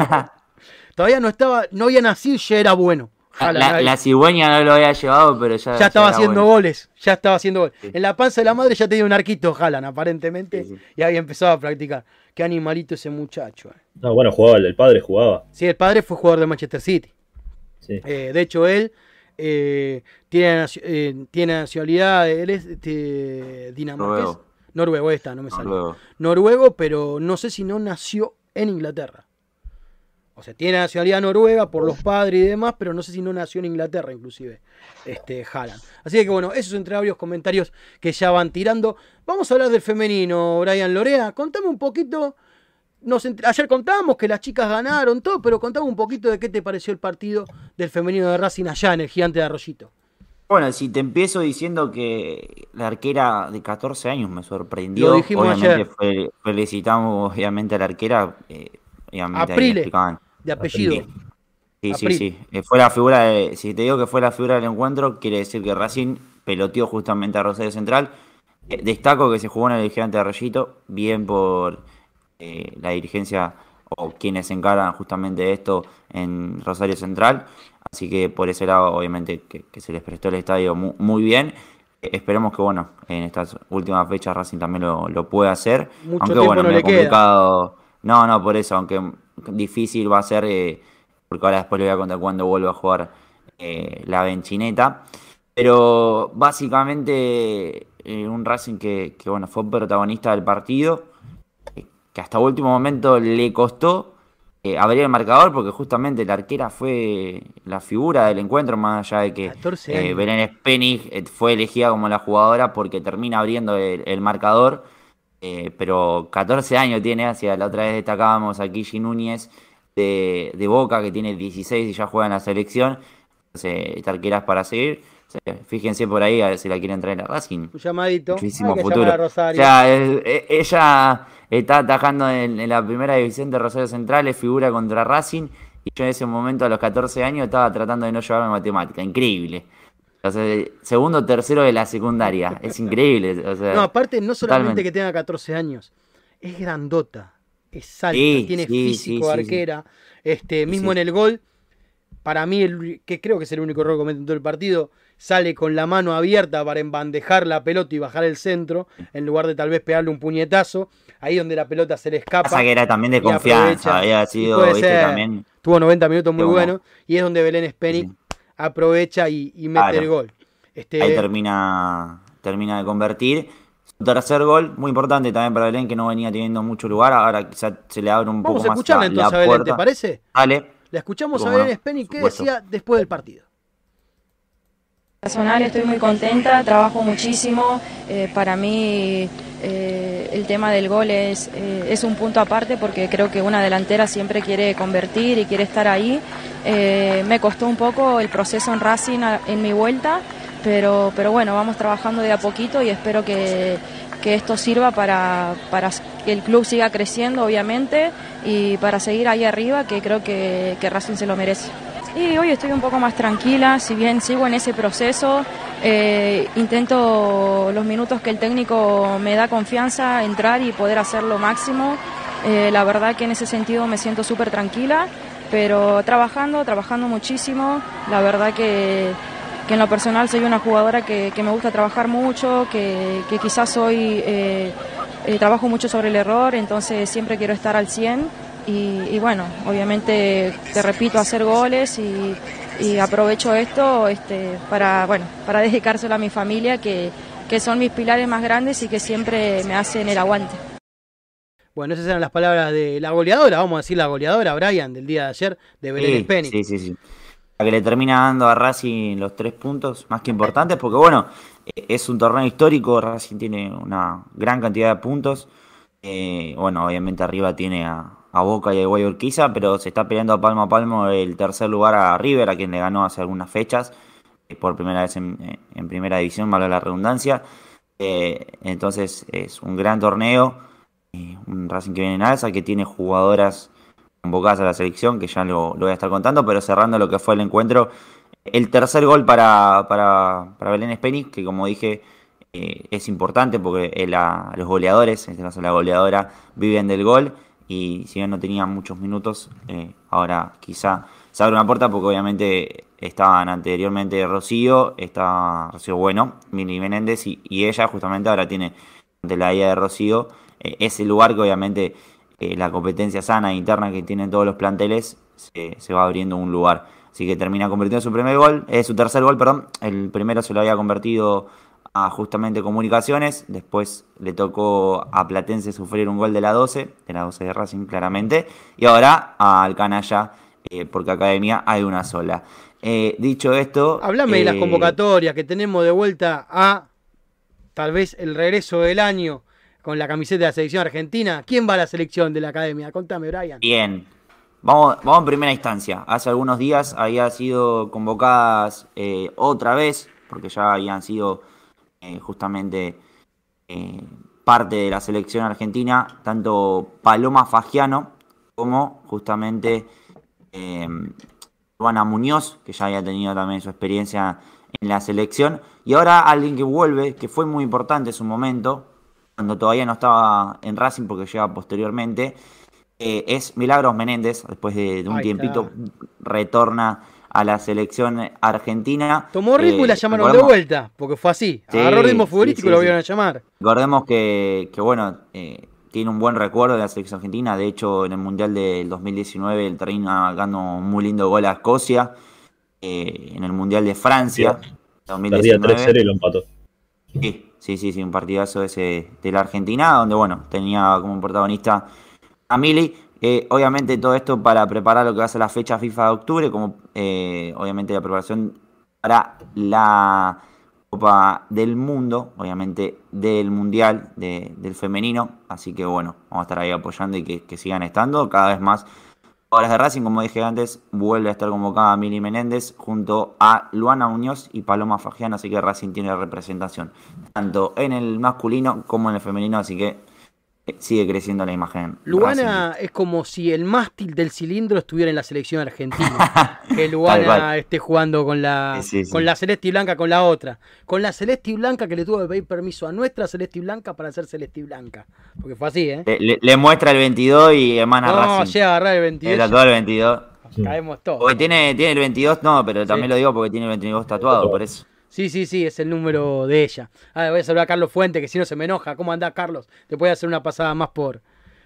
A: <laughs> Todavía no estaba, no había nacido y ya era bueno. Haaland
B: La, cigüeña no lo había llevado, pero ya.
A: ya estaba haciendo
B: bueno.
A: goles, ya estaba haciendo goles.
B: Sí.
A: En la panza de la madre ya tenía un arquito Haaland aparentemente
B: Sí, sí.
A: y había empezado a practicar. Qué animalito ese muchacho. eh.
C: No, bueno, jugaba, el padre jugaba.
A: Sí, el padre fue jugador de Manchester City.
C: Sí.
A: Eh, de hecho, él eh, tiene, eh, tiene nacionalidad, él es este, dinamarqués.
B: Noruego.
A: Noruego, esta, no me sale. Noruego, pero no sé si no nació en Inglaterra. O sea, tiene nacionalidad noruega por los padres y demás, pero no sé si no nació en Inglaterra, inclusive, este Haaland. Así que bueno, esos entre varios comentarios que ya van tirando. Vamos a hablar del femenino, Brian Lorea. Contame un poquito. Nos Ayer contábamos que las chicas ganaron todo, pero contame un poquito de qué te pareció el partido del femenino de Racing allá en el gigante de Arroyito.
B: Bueno, si te empiezo diciendo que la arquera de 14 años me sorprendió.
A: Lo dijimos
B: obviamente
A: ayer.
B: fe- felicitamos obviamente a la arquera. eh, obviamente
A: Aprile. De apellido.
B: Sí, sí, sí. Eh, fue la figura de- si te digo que fue la figura del encuentro, quiere decir que Racing peloteó justamente a Rosario Central. Eh, destaco que se jugó en el gigante de Arroyito, bien por eh, la dirigencia o quienes se encargan justamente de esto en Rosario Central. Así que por ese lado, obviamente, que, que se les prestó el estadio mu- muy, bien. Eh, esperemos que, bueno, en estas últimas fechas Racing también lo, lo pueda hacer.
A: Mucho
B: aunque, bueno,
A: no queda.
B: complicado. No, no, por eso, aunque difícil va a ser, eh, porque ahora después le voy a contar cuando vuelva a jugar eh, la benchineta. Pero básicamente un Racing que, que, bueno, fue protagonista del partido, que hasta último momento le costó eh, abrir el marcador porque justamente la arquera fue la figura del encuentro, más allá de que
A: 14
B: eh. Belén Spenig eh, fue elegida como la jugadora porque termina abriendo el, el marcador. Eh, pero 14 años tiene, hacia la otra vez destacábamos a Kishi Núñez de, de Boca, que tiene 16 y ya juega en la selección. Entonces, esta arquera es para seguir. Fíjense por ahí a ver si la quieren traer a Racing.
A: Un llamadito.
B: Muchísimo futuro. O sea, ella está atajando en, en la primera división de Rosario Central, es figura contra Racing. Y yo en ese momento, a los 14 años, estaba tratando de no llevarme matemática. Increíble. O sea, segundo tercero de la secundaria. Es <laughs> increíble. O sea,
A: No, aparte, no solamente
B: totalmente.
A: que tenga 14 años, es grandota, es alta,
B: Sí,
A: tiene
B: sí,
A: físico,
B: sí,
A: arquera. Este, mismo en el gol, para mí, el, que creo que es el único error que comete en todo el partido, sale con la mano abierta para embandejar la pelota y bajar el centro, en lugar de tal vez pegarle un puñetazo, ahí donde la pelota se le escapa.
B: Pasa que era también de confianza. Había sido, viste,
A: ser.
B: también.
A: Tuvo 90 minutos muy
B: Qué bueno.
A: buenos, y es donde Belén Spenik
B: Sí.
A: aprovecha y, y mete
B: Claro.
A: el gol. Este,
B: Ahí termina, termina de convertir. Su tercer gol, muy importante también para Belén, que no venía teniendo mucho lugar. Ahora quizá se le abre un
A: Vamos
B: poco
A: a
B: más la,
A: entonces
B: la
A: a Belén, ¿te
B: puerta.
A: parece?
B: Dale.
A: La escuchamos a Belén
B: no,
A: Spenik, ¿qué decía después del partido?
E: Personal estoy muy contenta, trabajo muchísimo. eh, para mí eh, el tema del gol es, eh, es un punto aparte porque creo que una delantera siempre quiere convertir y quiere estar ahí. Eh, me costó un poco el proceso en Racing a- en mi vuelta, pero, pero bueno, vamos trabajando de a poquito y espero que, que esto sirva para, para que el club siga creciendo, obviamente, y para seguir ahí arriba, que creo que, que Racing se lo merece. Y hoy estoy un poco más tranquila, si bien sigo en ese proceso, eh, intento los minutos que el técnico me da confianza entrar y poder hacer lo máximo. Eh, la verdad que en ese sentido me siento súper tranquila, pero trabajando, trabajando muchísimo. La verdad que, que en lo personal soy una jugadora que, que me gusta trabajar mucho, que, que quizás soy... eh, eh, trabajo mucho sobre el error, entonces siempre quiero estar al 100 y, y bueno, obviamente te repito, hacer goles y, y aprovecho esto este, para, bueno, para <laughs> dedicárselo a mi familia, que, que son mis pilares más grandes y que siempre me hacen el aguante.
A: Bueno, esas eran las palabras de la goleadora, vamos a decir la goleadora, Brian, del día de ayer, de Belén
B: Sí,
A: Spenik.
B: sí, sí, sí. Que le termina dando a Racing los tres puntos más que importantes, porque bueno, eh, es un torneo histórico, Racing tiene una gran cantidad de puntos. Eh, bueno, obviamente arriba tiene a, a Boca y a Guayurquiza, pero se está peleando palmo a palmo el tercer lugar a River, a quien le ganó hace algunas fechas, eh, por primera vez en, en primera división, valga la redundancia. Entonces es un gran torneo, un Racing que viene en alza, que tiene jugadoras convocadas a la selección, que ya lo, voy a estar contando, pero cerrando lo que fue el encuentro, el tercer gol para, para, para Belén Speni, que como dije eh, es importante porque los goleadores, en este caso la goleadora, viven del gol y si bien no tenían muchos minutos, eh, ahora quizá se abre una puerta porque obviamente estaban anteriormente Rocío, está Rocío Bueno, Mini Menéndez y, y ella justamente ahora tiene de la idea de Rocío eh, ese lugar que obviamente eh, la competencia sana e interna que tienen todos los planteles se, se va abriendo un lugar. Así que termina convirtiendo su primer gol, eh, su tercer gol, perdón. El primero se lo había convertido a justamente Comunicaciones. Después le tocó a Platense sufrir un gol de la 12, de la 12 de Racing claramente. Y ahora al Canalla, eh, porque Academia hay una sola. Eh, dicho esto.
A: Háblame de las convocatorias que tenemos de vuelta a tal vez el regreso del año con la camiseta de la selección argentina. ¿Quién va a la selección de la academia? Contame, Brian.
B: Bien. Vamos, vamos en primera instancia. Hace algunos días había sido convocadas eh, otra vez, porque ya habían sido eh, justamente eh, parte de la selección argentina, tanto Paloma Fagiano como justamente Luana Muñoz, que ya había tenido también su experiencia en la selección. Y ahora alguien que vuelve, que fue muy importante en su momento, cuando todavía no estaba en Racing, porque llega posteriormente, eh, es Milagros Menéndez, después de, de un
A: Ahí
B: tiempito, retorna a la selección argentina.
A: Tomó ritmo y la
B: Eh,
A: llamaron de vuelta, porque fue así.
B: Sí,
A: Agarró ritmo futbolístico y
B: sí,
A: lo
B: sí.
A: vieron a llamar.
B: Recordemos que, que, bueno, eh, tiene un buen recuerdo de la selección argentina. De hecho, en el Mundial del 2019 el termina marcando un muy lindo gol a Escocia. Eh, en el Mundial de Francia,
C: Perdía
B: 2019.
C: 3-0 y lo empató.
B: Sí, sí, sí, sí, un partidazo ese de la Argentina, donde bueno, tenía como protagonista a Mili. Eh, obviamente todo esto para preparar lo que va a ser la fecha FIFA de octubre, como eh, obviamente la preparación para la Copa del Mundo, obviamente del Mundial de- del femenino. Así que bueno, vamos a estar ahí apoyando y que, que sigan estando cada vez más. Ahora de Racing, como dije antes, vuelve a estar convocada Mili Menéndez junto a Luana Muñoz y Paloma Fagiano, así que Racing tiene representación tanto en el masculino como en el femenino, así que sigue creciendo la imagen.
A: Luana es como si el mástil del cilindro estuviera en la selección argentina. <laughs> que Luana
B: cual.
A: esté jugando con la,
B: Sí, sí, sí.
A: con la celeste y blanca, con la otra. Con la celeste y blanca que le tuvo que pedir permiso a nuestra celeste y blanca para ser celeste y blanca. Porque fue así, ¿eh?
B: Le, muestra el 22 y emana
A: No,
B: Racing.
A: llega a agarrar el
B: El
A: 22.
B: tatuado del 22.
A: Caemos todos.
B: Porque tiene, tiene el 22, no, pero también lo digo porque tiene el 22 tatuado, por eso.
A: Sí, sí, sí, es el número de ella. Ah, voy a saludar a Carlos Fuente, que si no se me enoja. ¿Cómo andás, Carlos? Te puede hacer una pasada más por,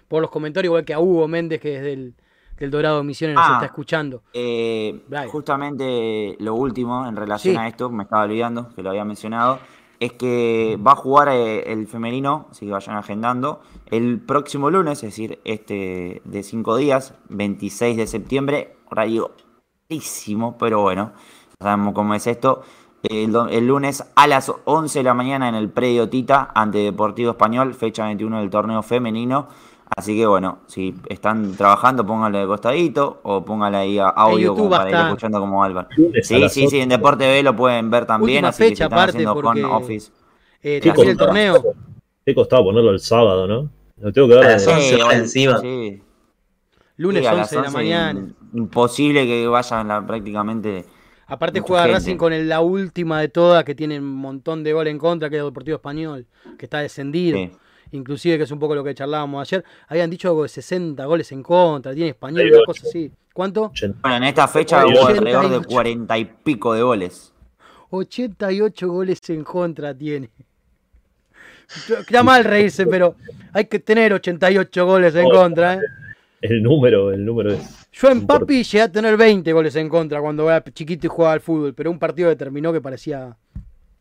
A: por los comentarios, igual que a Hugo Méndez, que desde el del Dorado Misiones nos
B: Ah.
A: está escuchando.
B: Eh, justamente lo último en relación
A: Sí.
B: a esto, me estaba olvidando que lo había mencionado, es que va a jugar eh, el femenino, así que vayan agendando, el próximo lunes, es decir, este de cinco días, 26 de septiembre, horario pero bueno, ya sabemos cómo es esto. El, lunes a las 11 de la mañana en el predio Tita ante Deportivo Español, fecha 21 del torneo femenino. Así que bueno, si están trabajando, pónganle de costadito o pónganle ahí a audio como para ir
A: está.
B: escuchando como Álvaro. Sí, sí, sí, en Deporte B lo pueden ver también,
A: Última
B: así que si
A: fecha,
B: están
A: aparte,
B: haciendo
A: porque-
B: con Office.
A: Eh,
C: Sí,
A: termina el torneo.
C: Qué costaba ponerlo el sábado, ¿no? Lo tengo que ver.
D: A las
C: de-
D: 11 horas
B: obvio,
D: encima.
B: sí.
A: Lunes
B: Sí, a
A: 11
B: las
A: de la
B: 11,
A: mañana.
B: im- Imposible que vayan la, prácticamente.
A: Aparte
B: mucha
A: juega
B: gente.
A: Racing con el- la última de todas, que tiene un montón de goles en contra, que es el Deportivo Español, que está descendido.
B: Sí.
A: Inclusive, que es un poco lo que charlábamos ayer. Habían dicho algo de 60 goles en contra, tiene Español, una cosa así. ¿Cuánto?
C: 80.
B: Bueno, en esta fecha hubo
A: 88.
B: alrededor de cuarenta y pico de goles.
A: 88 goles en contra tiene. Está mal reírse, pero hay que tener 88 goles en <laughs> contra. ¿eh?
C: El número, el número es.
A: Yo en. Papi llegué a tener 20 goles en contra cuando era chiquito y jugaba al fútbol, pero un partido determinó que parecía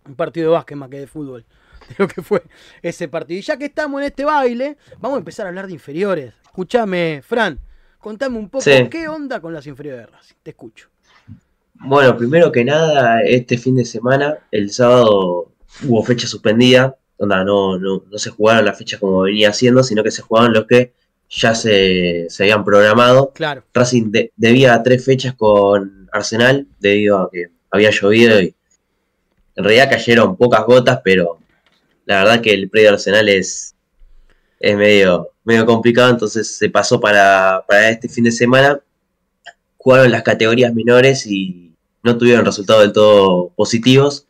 A: un partido de básquet más que de fútbol. <laughs> De lo que fue ese partido. Y ya que estamos en este baile, vamos a empezar a hablar de inferiores. Escúchame, Fran, contame un poco
D: Sí.
A: qué onda con las inferiores de Racing. Te escucho.
D: Bueno, primero que nada, este fin de semana, el sábado hubo fecha suspendida, onda, no, no, no se jugaron las fechas como venía haciendo, sino que se jugaron los que ya se, se habían programado.
A: Claro.
D: Racing de- debía tres fechas con Arsenal debido a que había llovido y en realidad cayeron pocas gotas, pero la verdad que el predio Arsenal es, es medio, medio complicado, entonces se pasó para, para este fin de semana. Jugaron las categorías menores y no tuvieron resultados del todo positivos.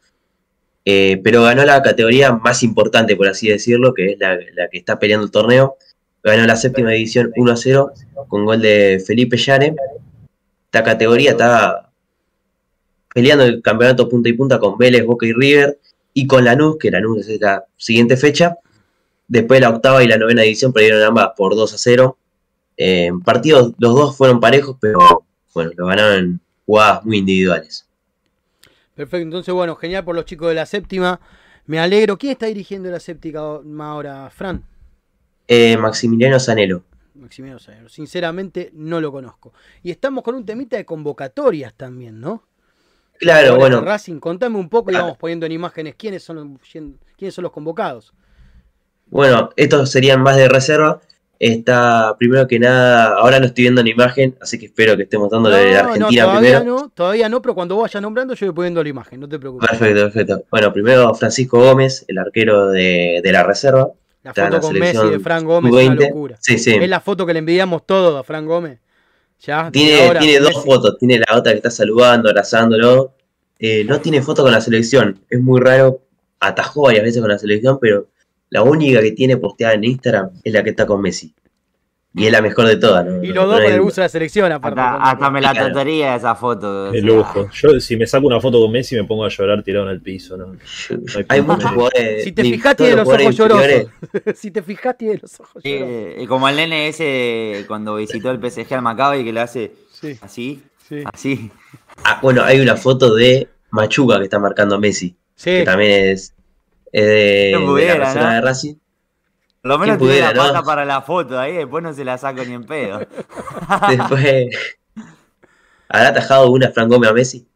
D: Eh, pero ganó la categoría más importante, por así decirlo, que es la, la que está peleando el torneo. Ganó la séptima división 1 a 0 con gol de Felipe Llane. Esta categoría está peleando el campeonato punta y punta con Vélez, Boca y River y con Lanús, que Lanús es la siguiente fecha. Después la octava y la novena división perdieron ambas por 2 a 0. Eh, partidos, los dos fueron parejos, pero bueno, lo ganaron en jugadas muy individuales.
A: Perfecto, entonces bueno, genial por los chicos de la séptima. Me alegro. ¿Quién está dirigiendo la séptima ahora, Fran?
D: Eh, Maximiliano Sanelo.
A: Maximiliano Sanelo. Sinceramente no lo conozco. Y estamos con un temita de convocatorias también, ¿no?
D: Claro, bueno,
A: Racing, contame un poco y
D: Ah.
A: vamos poniendo en imágenes quiénes son los, quiénes son los convocados.
D: Bueno, estos serían más de reserva. Está, primero que nada, ahora no estoy viendo la imagen, así que espero que estemos dando de
A: No, no,
D: Argentina
A: todavía
D: primero.
A: no, todavía no, pero cuando vaya nombrando yo voy poniendo la imagen, no te preocupes.
D: Perfecto, perfecto. Bueno, primero Francisco Gómez, el arquero de, de la reserva.
A: La foto
D: la
A: con Messi de Fran Gómez es una
D: sub-20.
A: locura.
D: Sí, sí.
A: Es la foto que le envidiamos todos a Fran Gómez. Ya,
D: Tiene,
A: ahora
D: tiene dos
A: Messi.
D: fotos. Tiene la otra que está saludando, abrazándolo. Eh, no tiene foto con la selección. Es muy raro. Atajó varias veces con la selección, pero la única que tiene posteada en Instagram es la que está con Messi. Y es la mejor de todas. ¿no?
A: Y
D: No-
A: los
D: no
A: dos con el uso de la selección, aparte.
B: Hasta, hasta me la
D: Claro.
B: trataría esa foto.
C: De
B: sea,
C: lujo. Yo, si me saco una foto con Messi, me pongo a llorar tirado en el piso. ¿no?
D: Hay
C: hay
D: muchos jugadores.
A: Si te fijas, <laughs> tiene los ojos llorosos. si te fijas, tiene los ojos llorosos.
B: eh, como el nene ese cuando visitó el PSG al Maccabi que le hace
A: Sí,
B: así,
A: sí.
B: así.
D: Ah, bueno, hay una foto de Machuca que está marcando a Messi.
A: Sí,
D: Que también es, es de, de
B: pudiera,
D: la reserva
B: ¿no?
D: de Racing.
B: Por lo menos
D: ¿Quién
B: tiene la
D: pudiera, no?
B: pata para la foto ahí, después no se la saco ni en pedo. <laughs> <laughs>
D: Después. ¿Habrá atajado una Fran Gómez a Messi?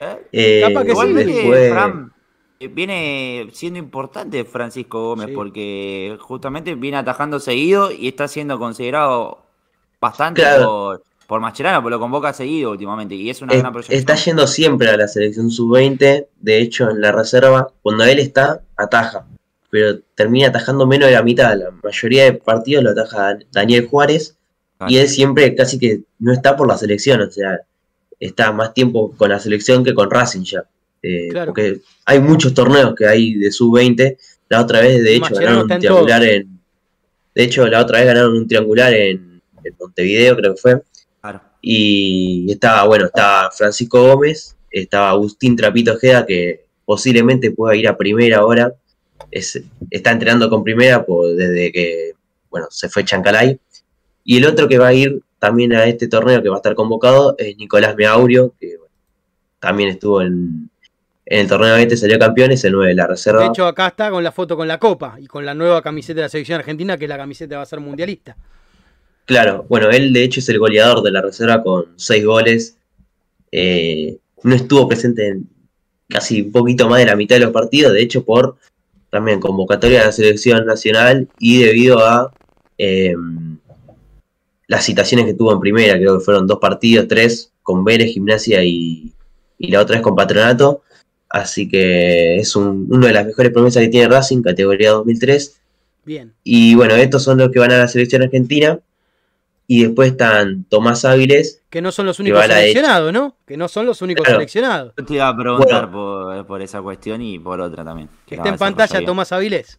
B: ¿Eh?
D: Eh,
A: Capaz que sí,
B: Igualmente,
D: después-
B: Fran, eh, viene siendo importante Francisco Gómez
A: Sí.
B: porque justamente viene atajando seguido y está siendo considerado bastante
D: Claro.
B: por, por Mascherano, pero lo convoca seguido últimamente y es una
D: Es-
B: gran proyección.
D: está yendo siempre a la selección sub-20. De hecho, en la reserva, cuando él está, ataja. Pero termina atajando menos de la mitad. La mayoría de partidos lo ataja Daniel Juárez. Y él siempre casi que no está por la selección. O sea, está más tiempo con la selección que con Racing ya. Eh,
A: Claro.
D: Porque hay muchos torneos que hay de sub-20. La otra vez, de hecho, ganaron un triangular en. De hecho, la otra vez ganaron un triangular en, en Montevideo, creo que fue.
B: Claro.
D: Y estaba, bueno, estaba Francisco Gómez, estaba Agustín Trapito Ojeda, que posiblemente pueda ir a primera ahora. Es, está entrenando con primera pues, desde que, bueno, se fue Chancalay. Y el otro que va a ir también a este torneo que va a estar convocado es Nicolás Meaurio, que bueno, también estuvo en, en el torneo 20, salió campeón, es el 9 de la reserva.
A: de hecho acá está con la foto con la copa y con la nueva camiseta de la selección argentina, que la camiseta va a ser mundialista.
D: Claro, bueno, él de hecho es el goleador de la reserva con seis goles. Eh, no estuvo presente en casi un poquito más de la mitad de los partidos, de hecho por también convocatoria de la selección nacional y debido a eh, las citaciones que tuvo en primera, creo que fueron dos partidos, tres, con Vélez, Gimnasia y, y la otra vez con Patronato. Así que es un, uno de las mejores promesas que tiene Racing, categoría 2003.
A: Bien.
D: Y bueno, estos son los que van a la selección argentina. Y después están Tomás Áviles.
A: Que no son los únicos seleccionados, ¿no? Que no son los únicos
D: Claro.
A: seleccionados.
B: Yo te iba a preguntar por, por esa cuestión y por otra también.
A: Que está en pantalla
B: bien.
A: Tomás Avilés.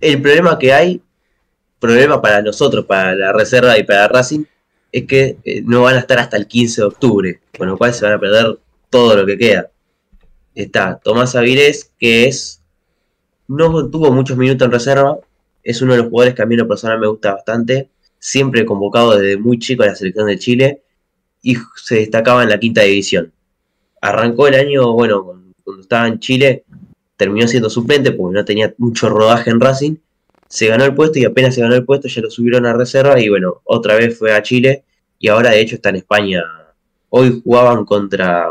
D: El problema que hay, problema para nosotros, para la reserva y para Racing, es que eh, no van a estar hasta el 15 de octubre. Con lo cual se van a perder todo lo que queda. Está Tomás Avilés, que es. No tuvo muchos minutos en reserva. Es uno de los jugadores que a mí en lo personal me gusta bastante. Siempre convocado desde muy chico a la selección de Chile. Y se destacaba en la quinta división. Arrancó el año, bueno, cuando estaba en Chile, terminó siendo suplente porque no tenía mucho rodaje en Racing. Se ganó el puesto y apenas se ganó el puesto ya lo subieron a reserva y bueno, otra vez fue a Chile y ahora de hecho está en España. Hoy jugaban contra,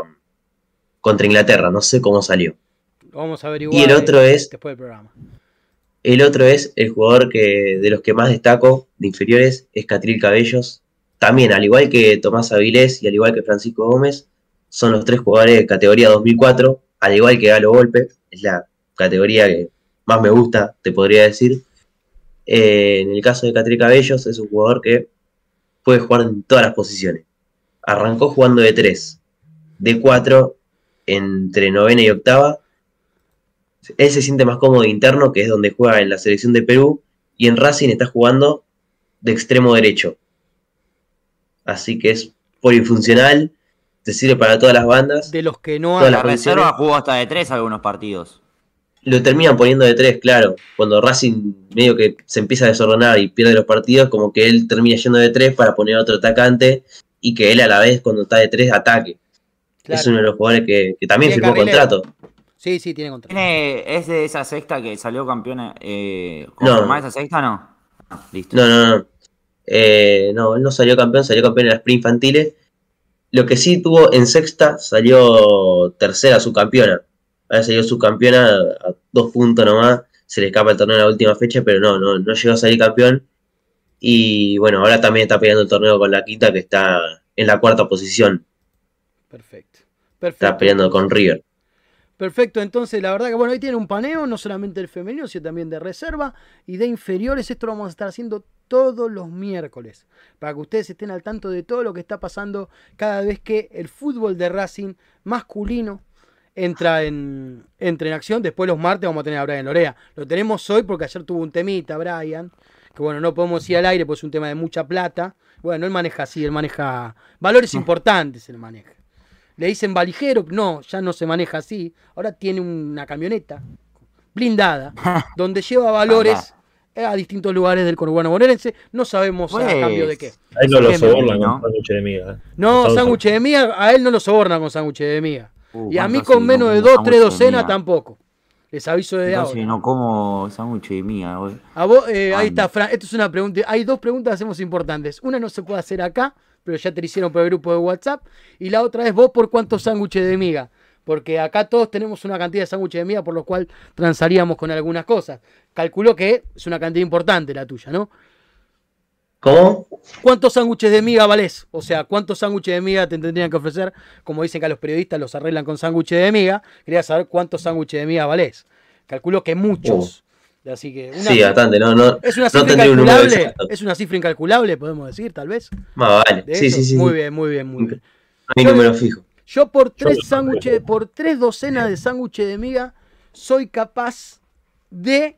D: contra Inglaterra, no sé cómo salió.
A: Vamos a averiguar.
D: Y el otro es,
A: después del programa.
D: El otro es el jugador que de los que más destaco de inferiores es Catril Cabellos. También, al igual que Tomás Avilés y al igual que Francisco Gómez, son los tres jugadores de categoría 2004, al igual que Galo Golpe, es la categoría que más me gusta, te podría decir. Eh, en el caso de Catril Cabellos, es un jugador que puede jugar en todas las posiciones. Arrancó jugando de 3, de 4, entre novena y octava. Él se siente más cómodo de interno, que es donde juega en la selección de Perú, y en Racing está jugando de extremo derecho. Así que es polifuncional, te sirve para todas las bandas.
A: De los que no
D: las
B: La reserva jugó hasta de tres algunos partidos.
D: Lo terminan poniendo de tres, claro. Cuando Racing medio que se empieza a desordenar y pierde los partidos, como que él termina yendo de tres para poner a otro atacante y que él a la vez cuando está de tres ataque.
A: Claro.
D: Es uno de los jugadores que, que también firmó
A: carrilero.
D: contrato.
A: Sí, sí, tiene contrato.
B: ¿Tiene, ¿Es de esa sexta que salió campeona? Eh,
D: No.
B: ¿Confirmada esa sexta no? Listo.
D: No, no, no. Eh, no, él no salió campeón, salió campeón en las pre-infantiles. Lo que sí tuvo en sexta, salió tercera subcampeona. Ahora salió subcampeona a dos puntos nomás. Se le escapa el torneo en la última fecha, pero no, no, no llegó a salir campeón. Y bueno, ahora también está peleando el torneo con la quinta, que está en la cuarta posición.
A: Perfecto. Perfecto.
D: Está peleando con River.
A: Perfecto, entonces la verdad que bueno, ahí tiene un paneo, no solamente del femenino, sino también de reserva y de inferiores. Esto lo vamos a estar haciendo todos los miércoles, para que ustedes estén al tanto de todo lo que está pasando cada vez que el fútbol de Racing masculino entra en, entra en acción. Después los martes vamos a tener a Brian Lorea. Lo tenemos hoy porque ayer tuvo un temita, Brian, que bueno, no podemos ir al aire porque es un tema de mucha plata. Bueno, él maneja así, él maneja valores importantes, él maneja. Le dicen valijero, no, ya no se maneja así. Ahora tiene una camioneta blindada <laughs> donde lleva valores a distintos lugares del conurbano bonaerense. No sabemos a
B: Pues,
A: cambio de qué.
C: Ahí no lo
A: Bien,
C: sobornan
B: ¿no?
C: con sándwich de miga. eh.
A: No, sándwich de miga, a él no lo sobornan con sándwich de miga.
B: Uh,
A: y a mí
B: ¿cuánto
A: con menos
B: no
A: de dos, tres
B: de
A: docenas tampoco. Les aviso
B: Entonces
A: ahora.
B: no como sándwich de miga, güey.
A: A vos, eh, ahí está. Fran. Esto es una pregunta. Hay dos preguntas que hacemos importantes. Una no se puede hacer acá, pero ya te la hicieron por el grupo de WhatsApp. Y la otra es vos por cuántos sándwiches de miga. Porque acá todos tenemos una cantidad de sándwiches de miga por lo cual transaríamos con algunas cosas. Calculo que es una cantidad importante la tuya, ¿no?
D: ¿Cómo?
A: ¿Cuántos sándwiches de miga valés? O sea, ¿cuántos sándwiches de miga te tendrían que ofrecer? Como dicen que a los periodistas los arreglan con sándwiches de miga. Quería saber cuántos sándwiches de miga valés. Calculo que muchos. Así que una-
D: Sí, bastante. No, no,
A: es una
D: no
A: cifra
D: tendría un número
A: incalculable.
D: exacto.
A: Es una cifra incalculable, podemos decir, tal vez.
D: Más vale. Sí, sí, sí.
A: Muy bien, muy bien, muy bien.
D: No hay
A: Yo-
D: número fijo.
A: Yo por tres
C: Yo-
A: sándwiches, por tres docenas de sándwiches de miga, soy capaz de.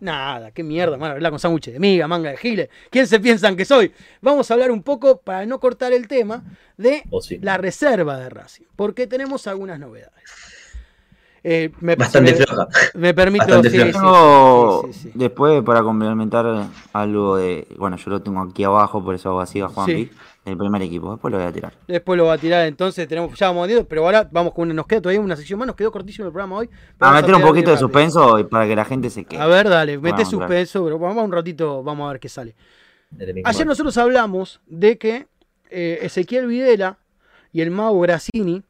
A: Nada, qué mierda, hablar con sándwiches de miga, manga de giles. ¿Quién se piensan que soy? Vamos a hablar un poco, para no cortar el tema, de la reserva de Racing, porque tenemos algunas novedades. Eh, me,
D: Bastante
A: me-
D: floja.
A: Me permito.
D: Bastante
A: sí,
D: floja.
A: sí,
B: Tengo,
A: sí, sí, sí.
B: después para complementar algo de, bueno, yo lo tengo aquí abajo, por eso hago así a Juanpi,
A: Sí.
B: del primer equipo, después lo voy a tirar.
A: Después lo va a tirar, entonces tenemos, ya vamos viendo, pero ahora vamos con una, nos queda todavía una sección más, nos quedó cortísimo el programa hoy. pero
B: A
A: vamos
B: meter un poquito de
A: rápido.
B: suspenso y para que la gente se quede.
A: A ver, dale, mete
B: Vamos,
A: suspenso, pero vamos un ratito, vamos a ver qué sale.
C: El.
A: Ayer nosotros hablamos de que eh, Ezequiel Videla y el Mago Grassini,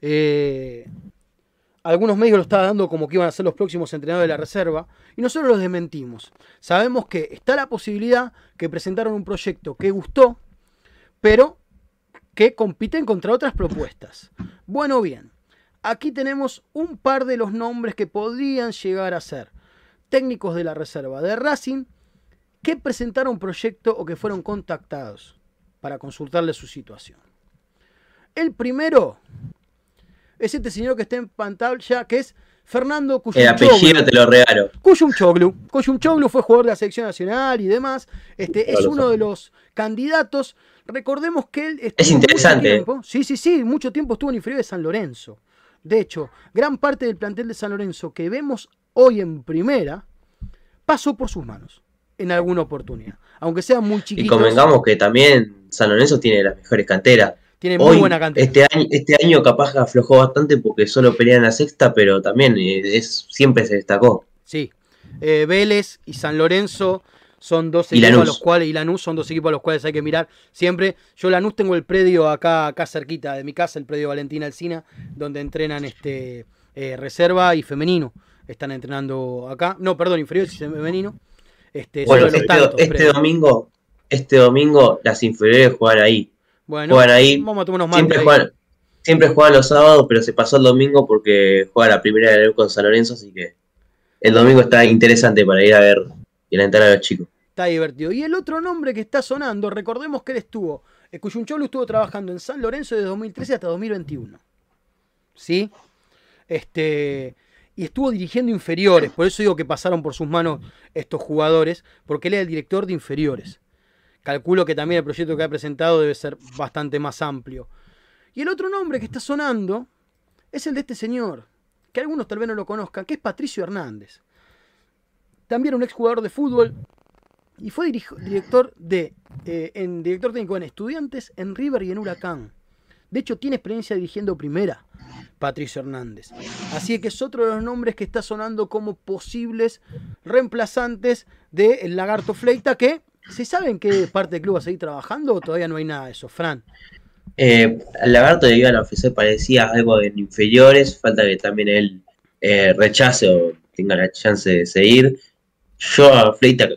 A: eh, algunos medios lo estaban dando como que iban a ser los próximos entrenadores de la reserva, y nosotros los desmentimos. Sabemos que está la posibilidad que presentaron un proyecto que gustó, pero que compiten contra otras propuestas. Bueno, bien, aquí tenemos un par de los nombres que podrían llegar a ser técnicos de la reserva de Racing que presentaron proyecto o que fueron contactados para consultarle su situación. El primero es este señor que está en pantalla, que es Fernando
D: El
A: Cuyumchoglu.
D: apellido te lo regalo.
A: Kuyumchoglu. Kuyumchoglu fue jugador de la selección nacional y demás. Este, es uno de los candidatos. Recordemos que él estuvo
D: Es interesante.
A: mucho tiempo- sí, sí, sí, mucho tiempo estuvo en inferior de San Lorenzo. De hecho, gran parte del plantel de San Lorenzo que vemos hoy en primera pasó por sus manos en alguna oportunidad. Aunque sea muy
D: Y
A: chiquito.
D: convengamos que también San Lorenzo tiene las mejores canteras.
A: Tiene muy
D: Hoy,
A: buena cantidad.
D: Este año, este año capaz aflojó bastante porque solo pelea en la sexta, pero también eh, es, siempre se destacó.
A: Sí. Eh, Vélez y San Lorenzo son dos
D: Y
A: equipos a los cuales, y Lanús son dos equipos a los cuales hay que mirar siempre. Yo Lanús tengo el predio acá, acá cerquita de mi casa, el predio Valentina Alcina, donde entrenan este eh, reserva y femenino. están entrenando acá. No, perdón, inferiores y femenino. Este,
D: Bueno, este,
A: tantos,
D: este domingo, este domingo las inferiores juegan ahí.
A: Bueno,
D: juegan ahí,
A: vamos a tomar unos
D: Siempre
A: ahí.
D: juegan, siempre juegan los sábados, pero se pasó el domingo porque juega la primera de con San Lorenzo, así que el domingo está interesante para ir a ver y alentar a los chicos.
A: Está divertido. Y el otro nombre que está sonando, recordemos que él estuvo, el Cuyuncholo estuvo trabajando en San Lorenzo de 2013 hasta 2021. ¿Sí? Este, y estuvo dirigiendo inferiores, por eso digo que pasaron por sus manos estos jugadores, porque él es el director de inferiores. Calculo que también el proyecto que ha presentado debe ser bastante más amplio. Y el otro nombre que está sonando es el de este señor, que algunos tal vez no lo conozcan, que es Patricio Hernández. También un exjugador de fútbol, y fue director de eh, en director técnico en Estudiantes, en River y en Huracán. De hecho, tiene experiencia dirigiendo primera, Patricio Hernández. Así que es otro de los nombres que está sonando como posibles reemplazantes del Lagarto Fleita, que ¿se sabe en qué parte del club va a seguir trabajando o todavía no hay nada de eso, Fran?
D: Eh, lagarto iban a ofrecer parecía algo en inferiores, falta que también él eh, rechace o tenga la chance de seguir. Yo a Fleita,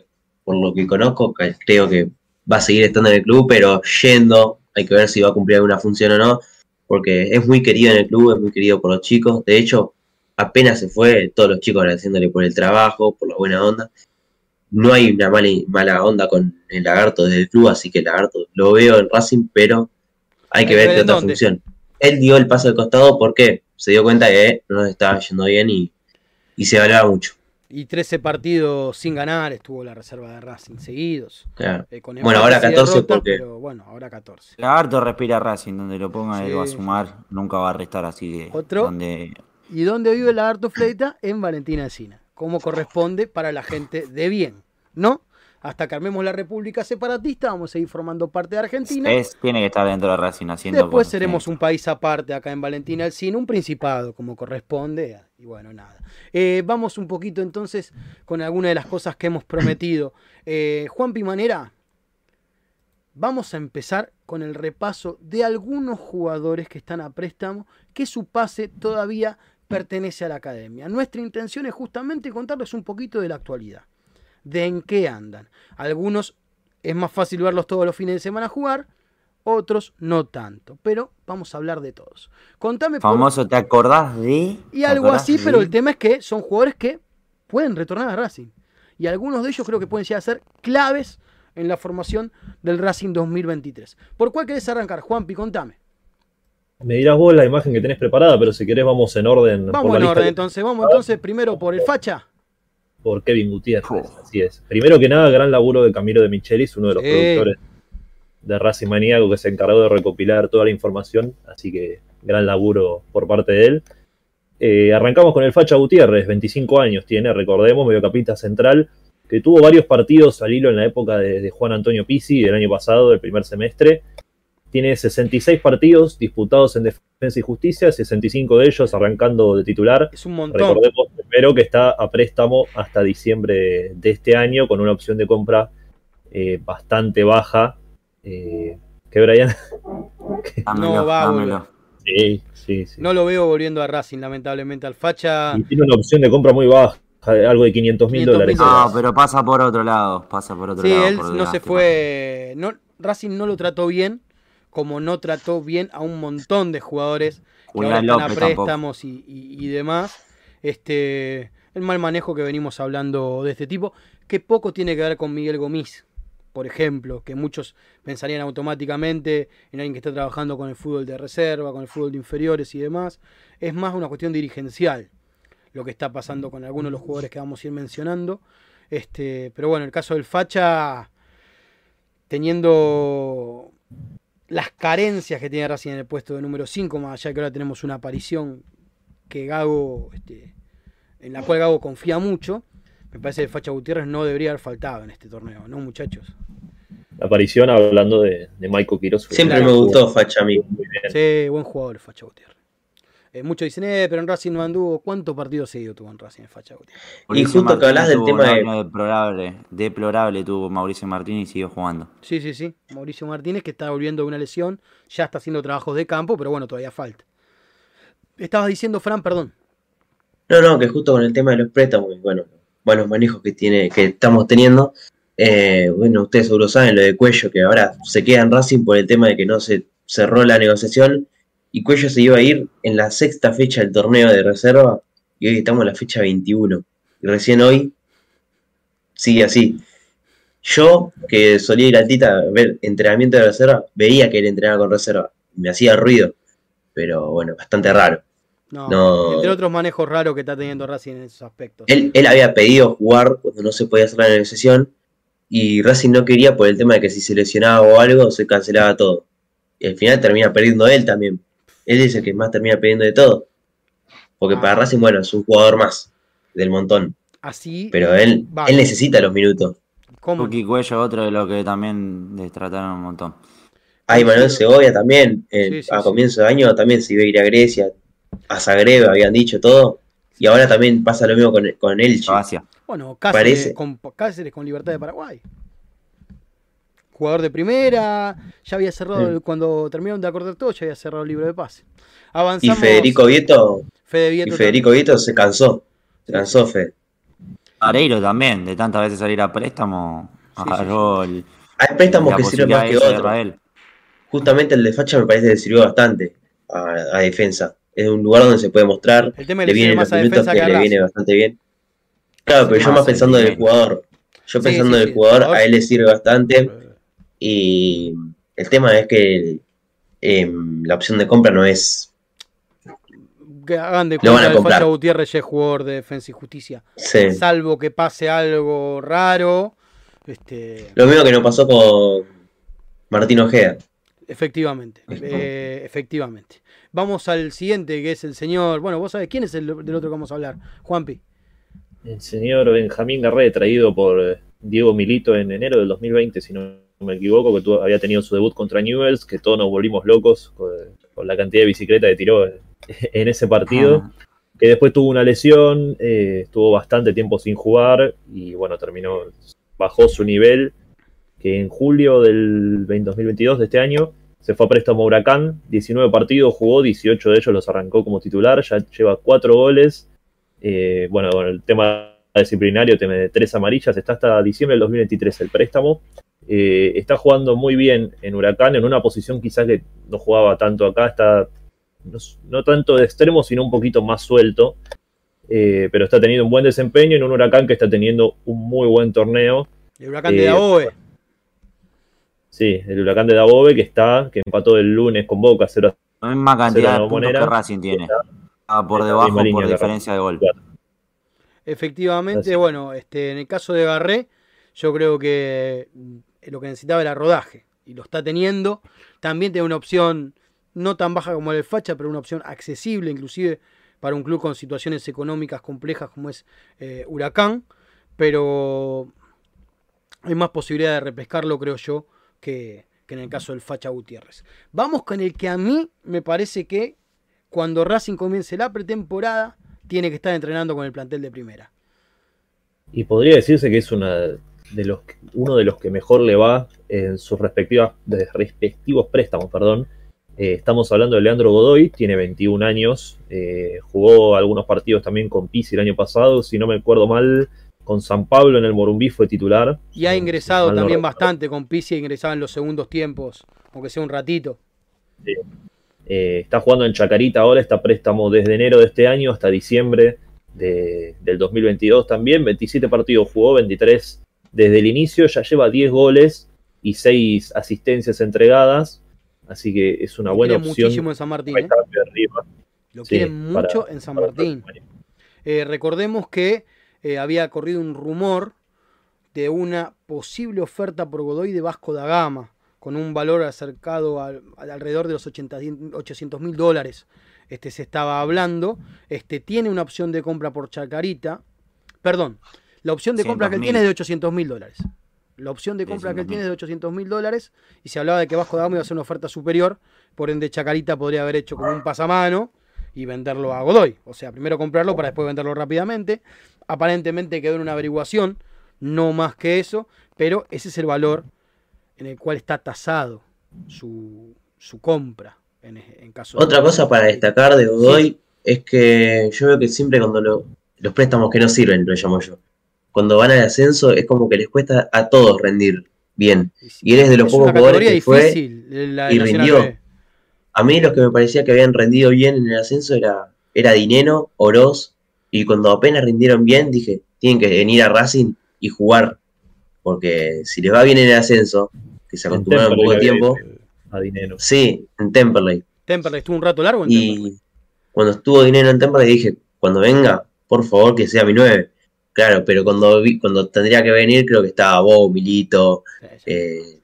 D: por lo que conozco, creo que va a seguir estando en el club, pero yendo, hay que ver si va a cumplir alguna función o no, porque es muy querido en el club, es muy querido por los chicos. De hecho, apenas se fue, todos los chicos agradeciéndole por el trabajo, por la buena onda. No hay una mala, mala onda con el lagarto desde el club, así que el lagarto lo veo en Racing, pero hay que ver qué otra
A: dónde.
D: función. Él dio el paso al costado porque se dio cuenta que no nos estaba yendo bien y, y se valoraba mucho.
A: Y 13 partidos sin ganar estuvo la reserva de Racing seguidos.
D: Claro.
A: eh, con
D: Bueno, ahora
A: empates y
D: 14
A: derrotas,
D: porque-
A: Pero bueno, ahora 14.
B: Lagarto respira Racing, donde lo ponga él va a
A: Sí.
B: sumar, nunca va a restar así que
A: Otro.
B: donde
A: ¿Y dónde vive el lagarto Fleita? En Valentina Encina, como corresponde para la gente de bien, ¿no? Hasta que armemos la República Separatista, vamos a ir formando parte de Argentina.
B: es, tiene que estar dentro de Racing haciendo
A: Después seremos un país aparte acá en Valentina Alcina, un principado como corresponde. Y bueno, nada. Eh, vamos un poquito entonces con algunas de las cosas que hemos prometido. Eh, Juan Pimanera, vamos a empezar con el repaso de algunos jugadores que están a préstamo, que su pase todavía pertenece a la academia. Nuestra intención es justamente contarles un poquito de la actualidad, de en qué andan. Algunos es más fácil verlos todos los fines de semana jugar, otros no tanto, pero vamos a hablar de todos. Contame por-
B: Famoso, ¿te acordás de?
A: y
B: ¿Te
A: algo así,
B: de?
A: pero el tema es que son jugadores que pueden retornar a Racing. Y algunos de ellos creo que pueden llegar a ser claves en la formación del Racing 2023. ¿Por cuál querés arrancar, Juanpi? Contame.
C: Me dirás vos la imagen que tenés preparada, pero si querés vamos en orden.
A: Vamos
C: por la
A: en
C: lista
A: orden
C: que-
A: entonces. Vamos entonces primero por el facha.
C: Por Kevin Gutiérrez, así es. Primero que nada, gran laburo de Camilo de Michelis, uno de los
A: Sí.
C: productores de Racing Maníaco que se encargó de recopilar toda la información, así que gran laburo por parte de él. Eh, arrancamos con el Facha Gutiérrez, 25 años tiene, recordemos, mediocapita central, que tuvo varios partidos al hilo en la época de, de Juan Antonio Pizzi del año pasado, del primer semestre. Tiene 66 partidos disputados en Defensa y Justicia, 65 de ellos arrancando de titular.
A: Es un montón.
C: Recordemos primero que está a préstamo hasta diciembre de este año con una opción de compra eh, bastante baja. Eh, que Brian. <laughs>
B: Dámelo,
A: No va
B: dámelo.
C: Sí, sí, sí.
A: No lo veo volviendo a Racing, lamentablemente, al facha.
C: Y tiene una opción de compra muy baja, algo de 500 mil
A: 500.000
C: dólares.
B: No, pero pasa por otro lado, pasa por otro
A: Sí,
B: lado.
A: él
B: por
A: no se fue. No, Racing no lo trató bien, como no trató bien a un montón de jugadores que ahora están a préstamos y, y- y demás. Este, el mal manejo que venimos hablando de este tipo, que poco tiene que ver con Miguel Gomis, por ejemplo, que muchos pensarían automáticamente en alguien que está trabajando con el fútbol de reserva, con el fútbol de inferiores y demás. Es más una cuestión dirigencial lo que está pasando con algunos de los jugadores que vamos a ir mencionando. Este, pero bueno, el caso del Facha, teniendo las carencias que tiene Racing en el puesto de número 5, más allá de que ahora tenemos una aparición que Gago, este, en la cual Gago confía mucho, me parece que el Facha Gutiérrez no debería haber faltado en este torneo, ¿no, muchachos?
C: La aparición hablando de, de Michael Quiroz.
D: Siempre me gustó Facha a mí.
C: Muy bien.
A: Sí, buen jugador el Facha Gutiérrez. Eh, muchos dicen, eh, pero en Racing no anduvo. ¿Cuántos partidos seguidos tuvo en Racing el Facha
D: Y justo que hablas del tema de-
B: deplorable, deplorable tuvo Mauricio Martínez y siguió jugando.
A: Sí, sí, sí. Mauricio Martínez que está volviendo de una lesión, ya está haciendo trabajos de campo, pero bueno, todavía falta. Estabas diciendo, Fran, perdón.
D: No, no, que justo con el tema de los préstamos, y bueno, buenos manejos que tiene, que estamos teniendo. eh, bueno, ustedes seguro saben lo de Cuello, que ahora se queda en Racing por el tema de que no se cerró la negociación. Y Cuello se iba a ir en la sexta fecha del torneo de reserva. Y hoy estamos en la fecha 21. Y recién hoy sigue así. Yo, que solía ir a Tita a ver entrenamiento de reserva, veía que él entrenaba con reserva. Me hacía ruido. Pero bueno, bastante raro.
A: No,
D: No.
A: Entre otros manejos raros que está teniendo Racing en esos aspectos.
D: Él, él había pedido jugar cuando no se podía hacer la negociación y Racing no quería por el tema de que si se lesionaba o algo se cancelaba todo. Y al final termina perdiendo él también. Él es el que más termina perdiendo de todo. Porque
A: Ah.
D: para Racing, bueno, es un jugador más del montón.
A: Así,
D: Pero él,
A: Vale.
D: él necesita los minutos.
A: ¿cómo?
B: Tuki Cuello, otro de los que también destrataron un montón.
D: Hay Manuel Segovia también. eh,
A: Sí, sí,
D: a
A: sí.
D: comienzo de año también se iba a ir a Grecia. A Zagreb habían dicho todo. Y ahora también pasa lo mismo con, con Elche.
A: Bueno, Cáceres
D: Parece.
A: con, Cáceres con Libertad de Paraguay. Jugador de primera, ya había cerrado,
D: Sí.
A: cuando terminaron de acordar todo, ya había cerrado el libro de pase.
D: Y. Federico Vieto,
A: Fede
D: y Federico Vieto se cansó. Se cansó, Fede.
B: Areiro también, de tantas veces salir a préstamo,
A: Sí,
B: agarró el-
D: Hay préstamos que sirven más que otros. Justamente el de Facha me parece que sirvió bastante a, a defensa. Es un lugar donde se puede mostrar,
A: El tema
D: le
A: más
D: los
A: a
D: minutos
A: defensa
D: que le viene bastante bien. Claro, pero yo
B: Más
D: pensando en el jugador. Yo
A: Sí,
D: pensando
A: sí,
D: en
A: sí,
D: el jugador. a él le sirve bastante. Y el tema es que em, la opción de compra no es.
A: Que hagan de cuenta
D: a
A: que. Facha Gutiérrez ya es jugador de defensa y justicia.
D: sí.
A: Salvo que pase algo raro. Este,
D: Lo mismo que nos pasó con Martín Ojeda.
A: Efectivamente, eh, efectivamente. Vamos al siguiente, que es el señor. Bueno, vos sabés quién es el del otro que vamos a hablar. Juanpi.
C: El señor Benjamín Garré, traído por eh, Diego Milito en enero del 2020, si no me equivoco, que tuvo- había tenido su debut contra Newells, que todos nos volvimos locos con, con la cantidad de bicicleta que tiró en, <laughs> en ese partido. Que después tuvo una lesión, eh, estuvo bastante tiempo sin jugar y bueno, terminó, bajó su nivel, que en julio del 20- 2022 de este año se fue a préstamo a Huracán, 19 partidos jugó, 18 de ellos los arrancó como titular, ya lleva 4 goles, eh, bueno, con el tema disciplinario, tema de 3 amarillas, está hasta diciembre del 2023 el préstamo, eh, está jugando muy bien en Huracán, en una posición quizás que no jugaba tanto acá, está no, no tanto de extremo, sino un poquito más suelto. Eh, pero está teniendo un buen desempeño en un huracán que está teniendo un muy buen torneo.
A: El huracán de
C: Eh,
A: Daoe.
C: Sí, el huracán de Dabobe que está, que empató el lunes con Boca 0
B: La misma cantidad de puntos
C: Monera.
B: que Racing tiene. Ah, por debajo
C: línea
B: por diferencia de gol.
C: Claro.
A: Efectivamente,
C: Así.
A: bueno, este, en el caso de Garré, yo creo que lo que necesitaba era rodaje y lo está teniendo. También tiene una opción no tan baja como el Facha, pero una opción accesible, inclusive para un club con situaciones económicas complejas como es eh, Huracán. Pero hay más posibilidad de repescarlo, creo yo, que, que en el caso del Facha Gutiérrez. Vamos con el que a mí me parece que cuando Racing comience la pretemporada, tiene que estar entrenando con el plantel de primera.
C: Y podría decirse que es una de los, uno de los que mejor le va en sus respectivas, de respectivos préstamos. Perdón. Eh, estamos hablando de Leandro Godoy, tiene 21 años, eh, jugó algunos partidos también con Pizzi el año pasado, si no me acuerdo mal, con San Pablo en el Morumbí fue titular.
A: Y ha
C: Si
A: ingresado
C: no
A: también
C: recuerdo.
A: bastante con Pizzi, ha ingresado en los segundos tiempos, aunque sea un ratito.
C: Eh, está jugando en Chacarita ahora, está préstamo desde enero de este año hasta diciembre de- del 2022 también. 27 partidos jugó, 23 desde el inicio, ya lleva 10 goles y 6 asistencias entregadas. Así que es una
A: Lo
C: buena opción.
A: muchísimo en San Martín. ¿eh? Lo
C: Sí,
A: quieren
C: para-
A: mucho en San Martín. Eh, recordemos que eh, había corrido un rumor de una posible oferta por Godoy de Vasco da Gama, con un valor acercado al, al alrededor de los 800 mil dólares. Este, se estaba hablando. Este, tiene una opción de compra por Chacarita. Perdón, la opción de compra que él
B: 100.000.
A: tiene es de 800 mil dólares. La opción de compra que él
B: 100.000.
A: tiene es de 800 mil dólares y se hablaba de que Vasco da Gama iba a hacer una oferta superior, por ende Chacarita podría haber hecho como un pasamano y venderlo a Godoy. O sea, primero comprarlo para después venderlo rápidamente. Aparentemente quedó en una averiguación, no más que eso, pero ese es el valor en el cual está tasado su, su compra. En, en caso
D: Otra
A: de-
D: cosa para destacar de Godoy, es que yo veo que siempre cuando lo- los préstamos que no sirven, lo llamo yo, cuando van al ascenso es como que les cuesta a todos rendir bien. Y eres de los
A: Es
D: pocos jugadores que fue
A: la de
D: y rindió.
A: B.
D: A mí los que me parecía que habían rendido bien en el ascenso era, era Dineno, Oroz, y cuando apenas rindieron bien dije, tienen que venir a Racing y jugar, porque si les va bien en el ascenso, que se acostumbraron en poco tiempo,
C: A dinero.
D: sí, en Temperley.
A: Temperley estuvo un rato largo en Temperley.
D: Y cuando estuvo Dinero en Temperley dije, cuando venga, por favor que sea mi 9. Claro, pero cuando vi, cuando tendría que venir creo que estaba Bow, Milito, eh,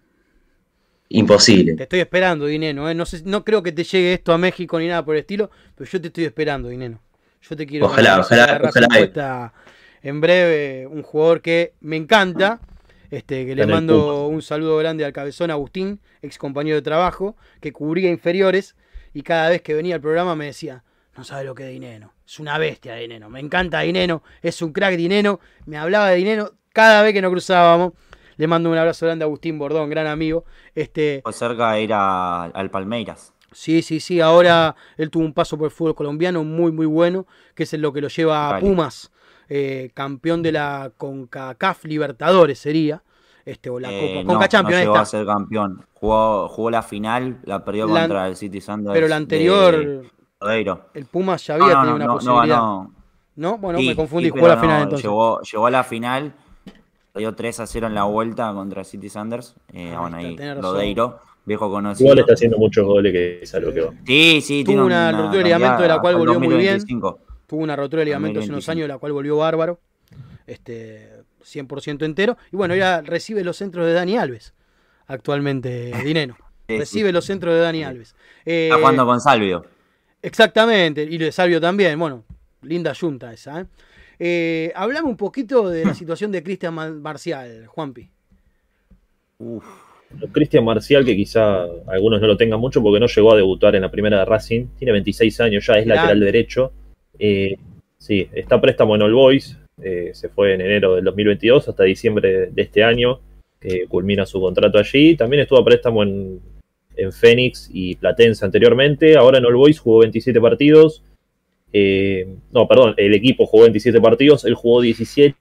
D: imposible.
A: Te estoy esperando, Dineno. ¿eh? No, sé, no creo que te llegue esto a México ni nada por el estilo, pero yo te estoy esperando, Dineno. Yo te quiero.
D: Ojalá, ojalá, ojalá.
A: En breve, un jugador que me encanta. Este, que le mando un saludo grande al cabezón Agustín, ex compañero de trabajo, que cubría inferiores y cada vez que venía al programa me decía, no sabe lo que es Dineno, es una bestia Dineno, me encanta Dineno, es un crack Dineno, me hablaba de Dineno cada vez que nos cruzábamos. Le mando un abrazo grande a Agustín Bordón, gran amigo. Este,
B: cerca de ir a- al Palmeiras.
A: Sí, sí, sí. Ahora él tuvo un paso por el fútbol colombiano muy, muy bueno, que es lo que lo lleva a. Pumas, eh, campeón de la CONCACAF Libertadores sería. Este, o la
B: Eh,
A: Copa.
B: no,
A: Conca Champions,
B: no llegó a ser campeón. Jugó, jugó la final, la perdió
A: La-
B: contra el City Sanders.
A: Pero la anterior,
B: de
A: El Pumas ya había
B: No, no,
A: tenido
B: no,
A: una
B: no, no
A: posibilidad.
B: ganó.
A: ¿No? Bueno,
B: Sí,
A: me confundí.
B: sí,
A: Jugó la final
B: no,
A: entonces.
B: Llegó, llegó a la final, perdió 3 a 0 en la vuelta contra City Sanders. Eh,
A: Ahí
B: bueno, ahí. Rodeiro, viejo conocido.
C: Igual está haciendo muchos goles que es a lo que va.
B: Sí, sí,
A: Tuvo
B: tiene
A: una ruptura de ligamento de la cual volvió muy bien.
B: 2025.
A: Tuvo una rotura de ligamento hace unos
B: 2025.
A: años, la cual volvió bárbaro. Este, 100% entero. Y bueno, ya recibe los centros de Dani Alves. Actualmente, Dineno. <laughs>
B: Sí.
A: Recibe los centros de Dani Alves. Eh,
B: Está jugando con Salvio.
A: Exactamente, y de Salvio también. Bueno, linda yunta esa. ¿eh? Eh, hablame un poquito de la <clears throat> situación de Cristian Ma- Marcial, Juanpi.
B: Uf,
C: Cristian Marcial, que quizá algunos no lo tengan mucho porque no llegó a debutar en la primera de Racing, tiene 26 años, ya es lateral derecho. Eh, sí, está a préstamo en All Boys, eh, se fue en enero del 2022 hasta diciembre de este año, culmina su contrato allí. También estuvo a préstamo en, en Fénix y Platense anteriormente, ahora en All Boys jugó 27 partidos. Eh, no, perdón, el equipo jugó 27 partidos, él jugó 17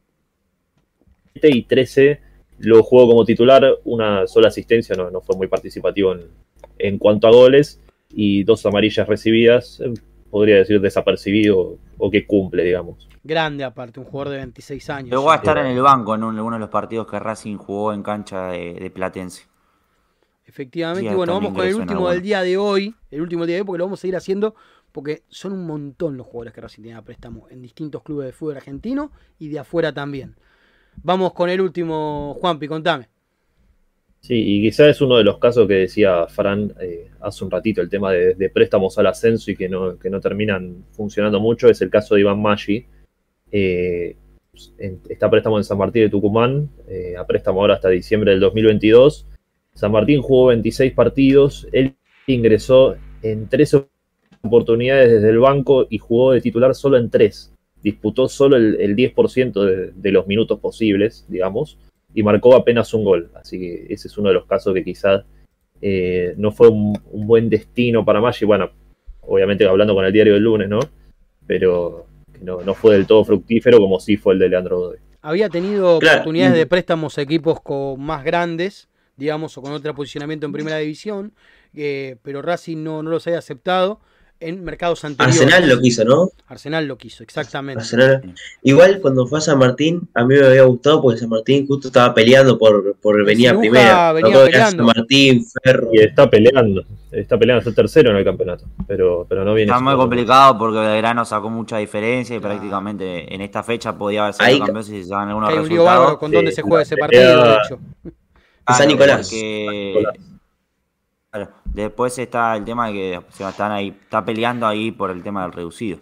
C: y 13 lo jugó como titular, una sola asistencia, no, no fue muy participativo en, en cuanto a goles, y dos amarillas recibidas, eh, podría decir desapercibido o que cumple, digamos.
A: Grande aparte, un jugador de 26 años.
B: Llegó a estar en el banco en un- alguno de los partidos que Racing jugó en cancha de, de Platense.
A: Efectivamente,
B: Sí,
A: y bueno, vamos con el último del día de hoy. El último día de hoy, porque lo vamos a ir haciendo, porque son un montón los jugadores que Racing tiene a préstamo en distintos clubes de fútbol argentino y de afuera también. Vamos con el último, Juanpi, contame.
C: Sí, y quizás es uno de los casos que decía Fran eh, hace un ratito, el tema de, de préstamos al ascenso y que no, que no terminan funcionando mucho, es el caso de Iván Maggi. Eh, en- está a préstamo en San Martín de Tucumán, eh, a préstamo ahora hasta diciembre del 2022. San Martín jugó 26 partidos, él ingresó en 13 oportunidades desde el banco y jugó de titular solo en 3. Disputó solo el, el 10% de, de los minutos posibles, digamos y marcó apenas un gol. Así que ese es uno de los casos que quizás eh, no fue un, un buen destino para Maggi. Bueno, obviamente hablando con el diario del lunes, ¿no? Pero que no, no fue del todo fructífero como sí fue el de Leandro Godoy.
A: Había tenido
D: Claro,
A: oportunidades de préstamos a equipos con más grandes, digamos, o con otro posicionamiento en primera división, eh, pero Racing no, no los había aceptado en mercados anteriores.
D: Arsenal lo quiso, ¿no?
A: Arsenal lo quiso, exactamente.
D: Arsenal. Igual cuando fue a San Martín, a mí me había gustado porque San Martín justo estaba peleando por, por venir a primera.
A: venía peleando.
D: San Martín, Ferro.
C: Y está peleando, está peleando, está tercero en el campeonato, pero, pero no viene.
B: Está muy complicado porque Belgrano sacó mucha diferencia y
A: Claro.
B: prácticamente en esta fecha podía haber sido campeón si se daban algunos
A: hay un lío
B: resultados.
A: bárbaro con dónde
C: sí,
A: se juega ese partido, de
C: pelea-
D: San Nicolás.
B: porque-
C: Nicolás.
B: claro, después está el tema de que se están ahí, está peleando ahí por el tema del reducido.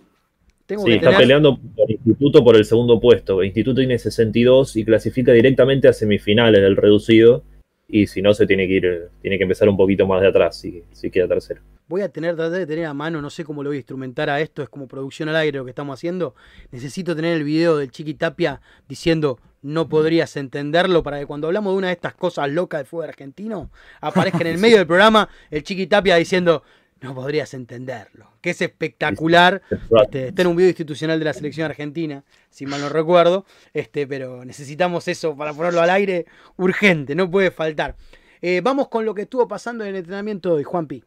A: Tengo
C: Sí,
A: que
C: está
A: tener-
C: peleando por Instituto por el segundo puesto. Instituto tiene 62 y clasifica directamente a semifinales del reducido. Y si no, se tiene que ir, tiene que empezar un poquito más de atrás si, si queda tercero.
A: Voy a tener, tratar de tener a mano, no sé cómo lo voy a instrumentar a esto, es como producción al aire lo que estamos haciendo. Necesito tener el video del Chiqui Tapia diciendo no podrías entenderlo para que cuando hablamos de una de estas cosas locas del fútbol argentino, aparezca en el <laughs> medio del programa el Chiqui Tapia diciendo no podrías entenderlo. Que es espectacular. Este, está en un video institucional de la selección argentina, si mal no recuerdo. Este, pero necesitamos eso para ponerlo al aire urgente, no puede faltar. Eh, vamos con lo que estuvo pasando en el entrenamiento de Juanpi.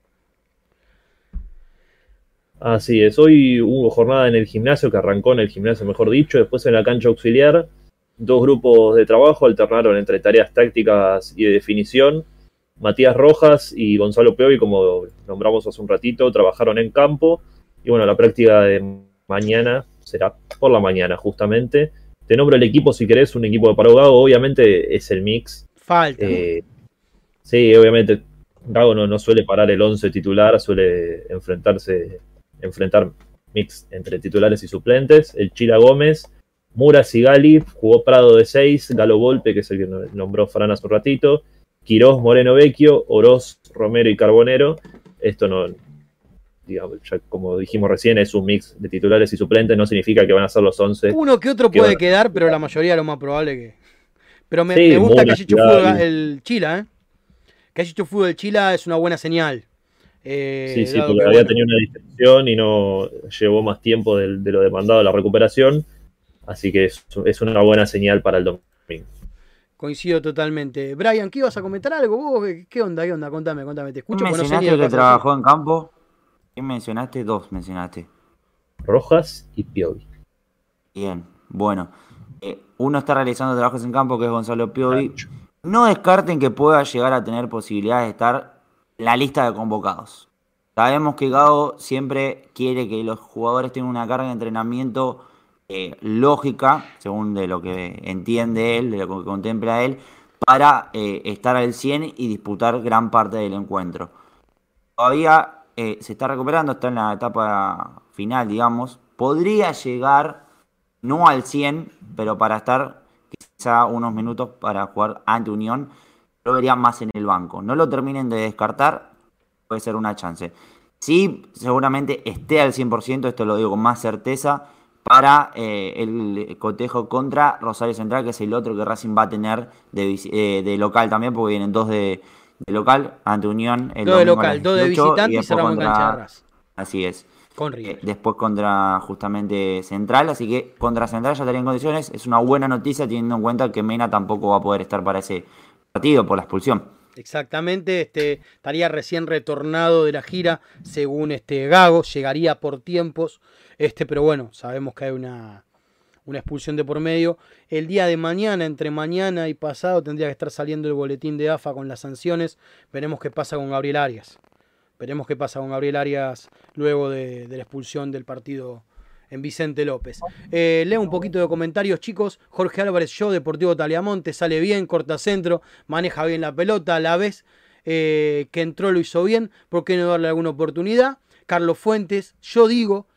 C: Así es, hoy hubo jornada en el gimnasio, que arrancó en el gimnasio, mejor dicho, después en la cancha auxiliar. Dos grupos de trabajo alternaron entre tareas tácticas y de definición. Matías Rojas y Gonzalo Peovi, como nombramos hace un ratito, trabajaron en campo. Y bueno, la práctica de mañana será por la mañana, justamente. Te nombro el equipo si querés, un equipo de Paro Gago, obviamente es el mix.
A: Falta.
C: Eh, sí, obviamente Gago no, no suele parar el 11 titular, suele enfrentarse enfrentar mix entre titulares y suplentes. El Chila Gómez, Mura Sigali, jugó Prado de 6, Galo Volpe, que es el que nombró Fran hace un ratito, Quirós, Moreno Vecchio, Oroz, Romero y Carbonero. Esto no, digamos, ya como dijimos recién, es un mix de titulares y suplentes, no significa que van a ser los 11.
A: Uno que otro puede quedar, pero la mayoría lo más probable que. Pero me, gusta que haya hecho fútbol el Chila, ¿eh? Que haya hecho fútbol el Chila es una buena señal.
C: Eh, sí, sí, porque había tenido una distensión y no llevó más tiempo de, lo demandado la recuperación. Así que es, una buena señal para el domingo.
A: Coincido totalmente. Brian, ¿qué ibas a comentar algo? ¿Qué onda? ¿Qué onda? Contame, contame. Te escucho.
B: ¿Quién mencionaste que trabajó en campo? ¿Quién mencionaste? Dos mencionaste.
C: Rojas y Piovi.
B: Bien, bueno. Eh, uno está realizando trabajos en campo, que es Gonzalo Piovi. No descarten que pueda llegar a tener posibilidades de estar la lista de convocados. Sabemos que Gago siempre quiere que los jugadores tengan una carga de entrenamiento eh, lógica, según de lo que entiende él, de lo que contempla él, para eh, estar al 100 y disputar gran parte del encuentro. Todavía eh, se está recuperando, está en la etapa final, digamos. Podría llegar, no al 100, pero para estar quizá unos minutos para jugar ante Unión lo vería más en el banco. No lo terminen de descartar, puede ser una chance. Sí, seguramente esté al 100%, esto lo digo con más certeza, para eh, el cotejo contra Rosario Central, que es el otro que Racing va a tener de, eh, local también, porque vienen dos de, local ante Unión.
A: El dos de local, dos de visitante y, cerramos contra, de
B: Así es. Con eh, después contra justamente Central, así que contra Central ya estaría en condiciones. Es una buena noticia teniendo en cuenta que Mena tampoco va a poder estar para ese partido por la expulsión.
A: Exactamente, este, estaría recién retornado de la gira, según este Gago, llegaría por tiempos, este, pero bueno, sabemos que hay una, una expulsión de por medio. El día de mañana, entre mañana y pasado, tendría que estar saliendo el boletín de AFA con las sanciones. Veremos qué pasa con Gabriel Arias. Veremos qué pasa con Gabriel Arias luego de, de la expulsión del partido en Vicente López. Eh, un poquito de comentarios, chicos. Jorge Álvarez, yo, Deportivo Taliamonte, sale bien, corta centro, maneja bien la pelota, a la vez eh, que entró lo hizo bien, ¿por qué no darle alguna oportunidad? Carlos Fuentes, yo digo,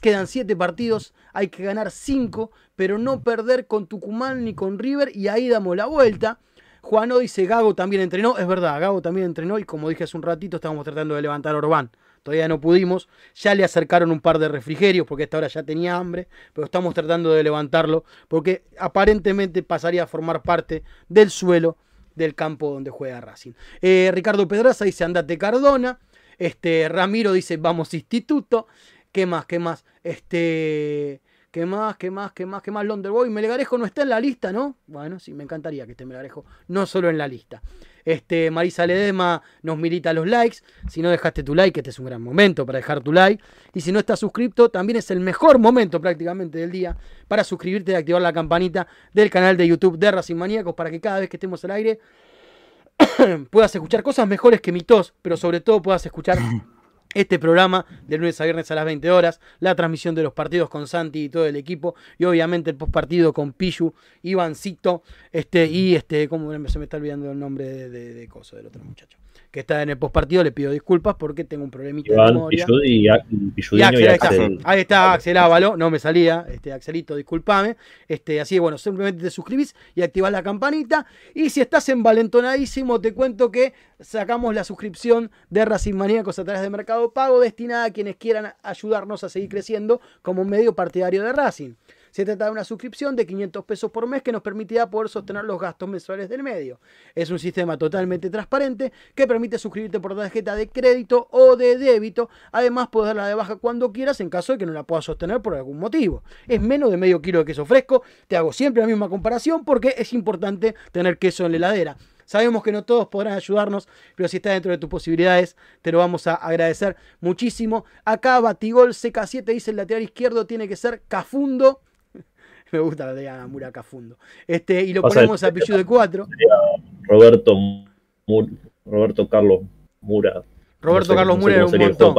A: quedan siete partidos, hay que ganar cinco, pero no perder con Tucumán ni con River y ahí damos la vuelta. Juano dice, Gago también entrenó, es verdad, Gago también entrenó y como dije hace un ratito, estábamos tratando de levantar a Orbán todavía no pudimos. Ya le acercaron un par de refrigerios porque esta hora ya tenía hambre, pero estamos tratando de levantarlo porque aparentemente pasaría a formar parte del suelo del campo donde juega Racing. Eh, Ricardo Pedraza dice andate Cardona. Este, Ramiro dice vamos instituto. ¿Qué más? ¿Qué más? Este... ¿Qué más? ¿Qué más? ¿Qué más? ¿Qué más? Londerboy. Melgarejo no está en la lista, ¿no? Bueno, sí, me encantaría que esté Melgarejo, no solo en la lista. Este, Marisa Ledema nos milita los likes. Si no dejaste tu like, este es un gran momento para dejar tu like. Y si no estás suscrito, también es el mejor momento prácticamente del día para suscribirte y activar la campanita del canal de YouTube de Racing Maníacos para que cada vez que estemos al aire <coughs> puedas escuchar cosas mejores que mi tos, pero sobre todo puedas escuchar <laughs> este programa de lunes a viernes a las 20 horas, la transmisión de los partidos con Santi y todo el equipo, y obviamente el postpartido con Pichu, Ivancito, este, y este, ¿cómo se me está olvidando el nombre de, de, de Coso, del otro muchacho? Que está en el postpartido, le pido disculpas porque tengo un problemita de memoria. y, Axel, ahí, está, Axel Ávalo, no me salía, este Axelito, discúlpame. Este, así que bueno, simplemente te suscribís y activás la campanita. Y si estás envalentonadísimo, te cuento que sacamos la suscripción de Racing Maníacos a través de Mercado Pago, destinada a quienes quieran ayudarnos a seguir creciendo como un medio partidario de Racing. Se trata de una suscripción de 500 pesos por mes que nos permitirá poder sostener los gastos mensuales del medio. Es un sistema totalmente transparente que permite suscribirte por tarjeta de crédito o de débito. Además, puedes darla de baja cuando quieras en caso de que no la puedas sostener por algún motivo. Es menos de medio kilo de queso fresco. Te hago siempre la misma comparación porque es importante tener queso en la heladera. Sabemos que no todos podrán ayudarnos, pero si está dentro de tus posibilidades, te lo vamos a agradecer muchísimo. Acá Batigol CK7 dice el lateral izquierdo tiene que ser Cafundo. Me gusta la de Mura Cafundo. Este, y lo
C: Pasa
A: ponemos a apellido de 4.
C: Roberto, Roberto Carlos Mura.
A: Roberto
C: No sé-
A: Carlos
C: no sé
A: Mura era un montón.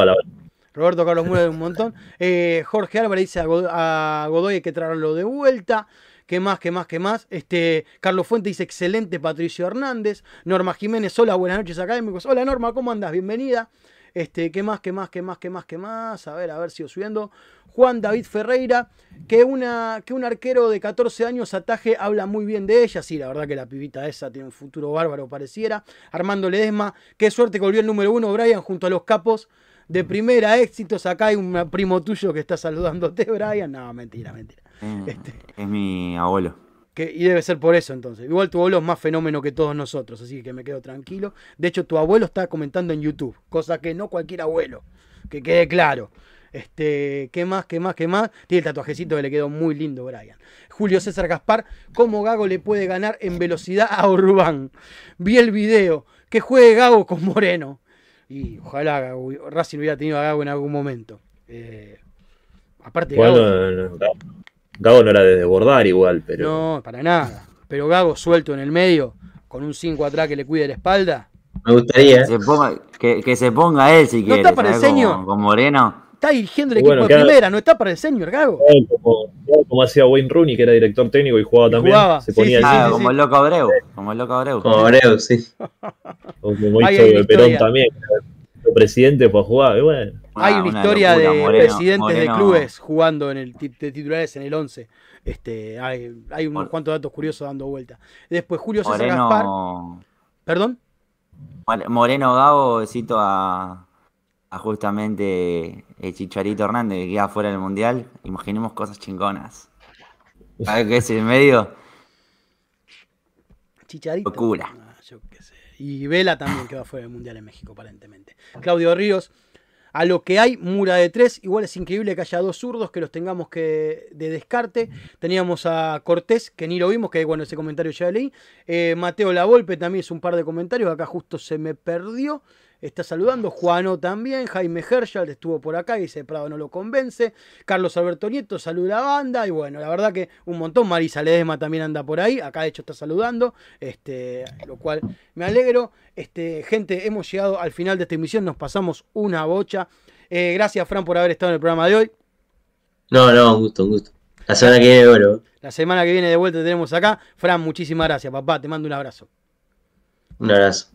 A: Roberto Carlos Mura de un montón. Eh, Jorge Álvarez dice a, God- a Godoy hay que traerlo de vuelta. ¿Qué más, qué más, qué más? Este, Carlos Fuente dice excelente Patricio Hernández. Norma Jiménez, hola, buenas noches académicos. Hola Norma, ¿cómo andas? Bienvenida. Este, ¿qué más, qué más, qué más, qué más, qué más? A ver, a ver, sigo subiendo. Juan David Ferreira, que, una, que un arquero de 14 años ataje, habla muy bien de ella. Sí, la verdad que la pibita esa tiene un futuro bárbaro, pareciera. Armando Ledesma, qué suerte que volvió el número uno, Brian, junto a los capos de primera, éxitos. Acá hay un primo tuyo que está saludándote, <laughs> Brian. No, mentira, mentira.
B: Eh,
A: Este.
B: Es mi abuelo.
A: Que, y debe ser por eso entonces. Igual tu abuelo es más fenómeno que todos nosotros, así que me quedo tranquilo. De hecho, tu abuelo está comentando en YouTube, cosa que no cualquier abuelo, que quede claro. Este, ¿qué más, qué más, qué más? Tiene el tatuajecito que le quedó muy lindo, Brian. Julio César Gaspar, ¿cómo Gago le puede ganar en velocidad a Urbán? Vi el video, que juegue Gago con Moreno. Y ojalá Gago- Racing hubiera tenido a Gago en algún momento. Eh, aparte,
C: Bueno,
A: Gago,
C: no, Gago- Gago no era de desbordar igual, pero
A: no, para nada. Pero Gago suelto en el medio, con un 5 atrás que le cuide la espalda.
D: Me gustaría.
B: Que se ponga, que, que se ponga él si
A: ¿No
B: quiere.
A: está para el ceño?
B: Con, con Moreno.
A: Está dirigiendo el equipo
C: bueno,
A: de
C: queda-
A: primera, no está para el señor Gago.
C: Como, hacía Wayne Rooney, que era director técnico y jugaba
A: Y
C: también,
A: jugaba,
C: se ponía
A: sí,
C: el
A: sí,
B: Ah,
A: sí,
B: como el loco Abreu. Como el loco Abreu.
D: Como Abreu, sí. <laughs>
C: como hizo Perón también, era presidente fue a jugar, y bueno.
A: Hay una, historia
B: locura,
A: de
B: Moreno-
A: presidentes de clubes jugando en el de titulares en el 11. Este, hay, hay unos cuantos datos curiosos dando vuelta. Después Julio César Gaspar.
B: Moreno,
A: ¿Perdón?
B: More- Moreno Gago, besito a, a justamente el Chicharito Hernández que queda fuera del mundial. Imaginemos cosas chingonas. ¿Sabes qué es el medio?
A: Chicharito.
B: Locura.
A: Ah, yo qué sé. Y Vela también que va fuera del Mundial en México, aparentemente. Claudio Ríos. A lo que hay, Mura de tres. Igual es increíble que haya dos zurdos que los tengamos que de descarte. Teníamos a Cortés, que ni lo vimos, que bueno, ese comentario ya leí. Eh, Mateo Lavolpe también es un par de comentarios. Acá justo se me perdió. Está saludando. Juano también. Jaime Herschel estuvo por acá y dice Prado no lo convence. Carlos Alberto Nieto saluda a la banda. Y bueno, la verdad que un montón. Marisa Ledesma también anda por ahí. Acá de hecho está saludando. Este, lo cual me alegro. Este, gente, hemos llegado al final de esta emisión. Nos pasamos una bocha. Eh, gracias, Fran, por haber estado en el programa de hoy.
D: No, no, un gusto, un gusto. La semana que viene, bueno,
A: La semana que viene de vuelta te tenemos acá. Fran, muchísimas gracias, papá. Te mando un abrazo.
D: un abrazo.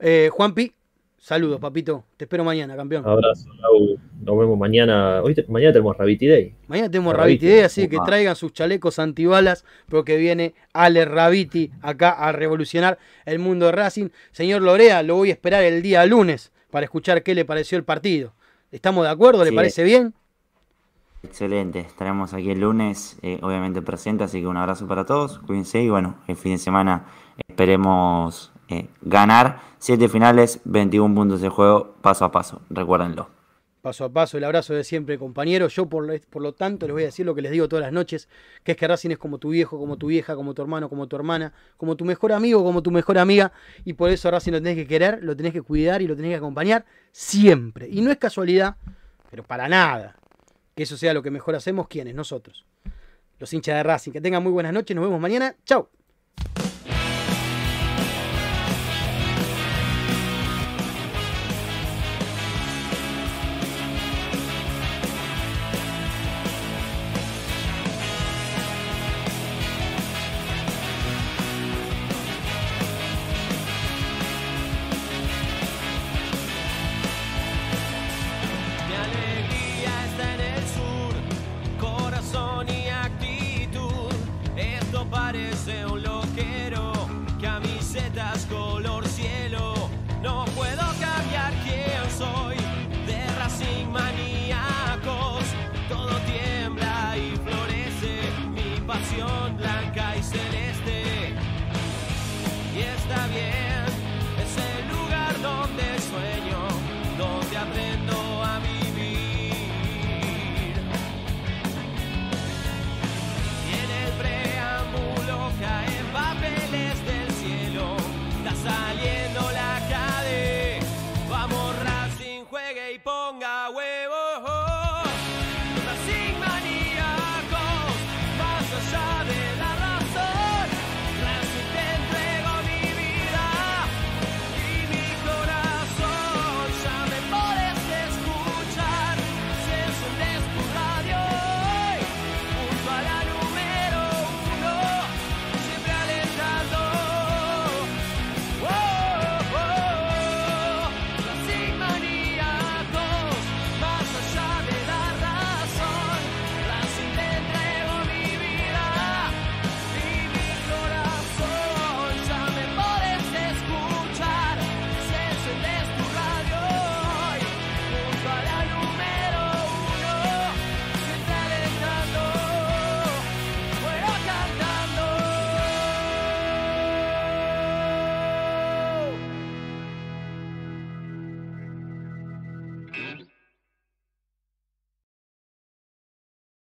A: Eh, Juanpi, saludos, papito. Te espero mañana, campeón.
C: Abrazo, Lau. Nos vemos mañana. Hoy te- mañana tenemos Rabiti Day.
A: Mañana tenemos
C: Rabiti.
A: Rabiti Day, así que traigan sus chalecos antibalas, porque viene Ale Rabiti acá a revolucionar el mundo de Racing. Señor Lorea, lo voy a esperar el día lunes para escuchar qué le pareció el partido. ¿Estamos de acuerdo? ¿Le
B: Sí.
A: parece bien?
B: Excelente. Estaremos aquí el lunes, eh, obviamente presente, así que un abrazo para todos. Cuídense y bueno, el fin de semana esperemos eh, ganar. Siete finales, 21 puntos de juego, paso a paso. Recuérdenlo.
A: Paso a paso, el abrazo de siempre, compañero. Yo, por, lo- por lo tanto, les voy a decir lo que les digo todas las noches, que es que Racing es como tu viejo, como tu vieja, como tu hermano, como tu hermana, como tu mejor amigo, como tu mejor amiga. Y por eso Racing lo tenés que querer, lo tenés que cuidar y lo tenés que acompañar siempre. Y no es casualidad, pero para nada, que eso sea lo que mejor hacemos, ¿quiénes? Nosotros. Los hinchas de Racing. Que tengan muy buenas noches, nos vemos mañana. Chau.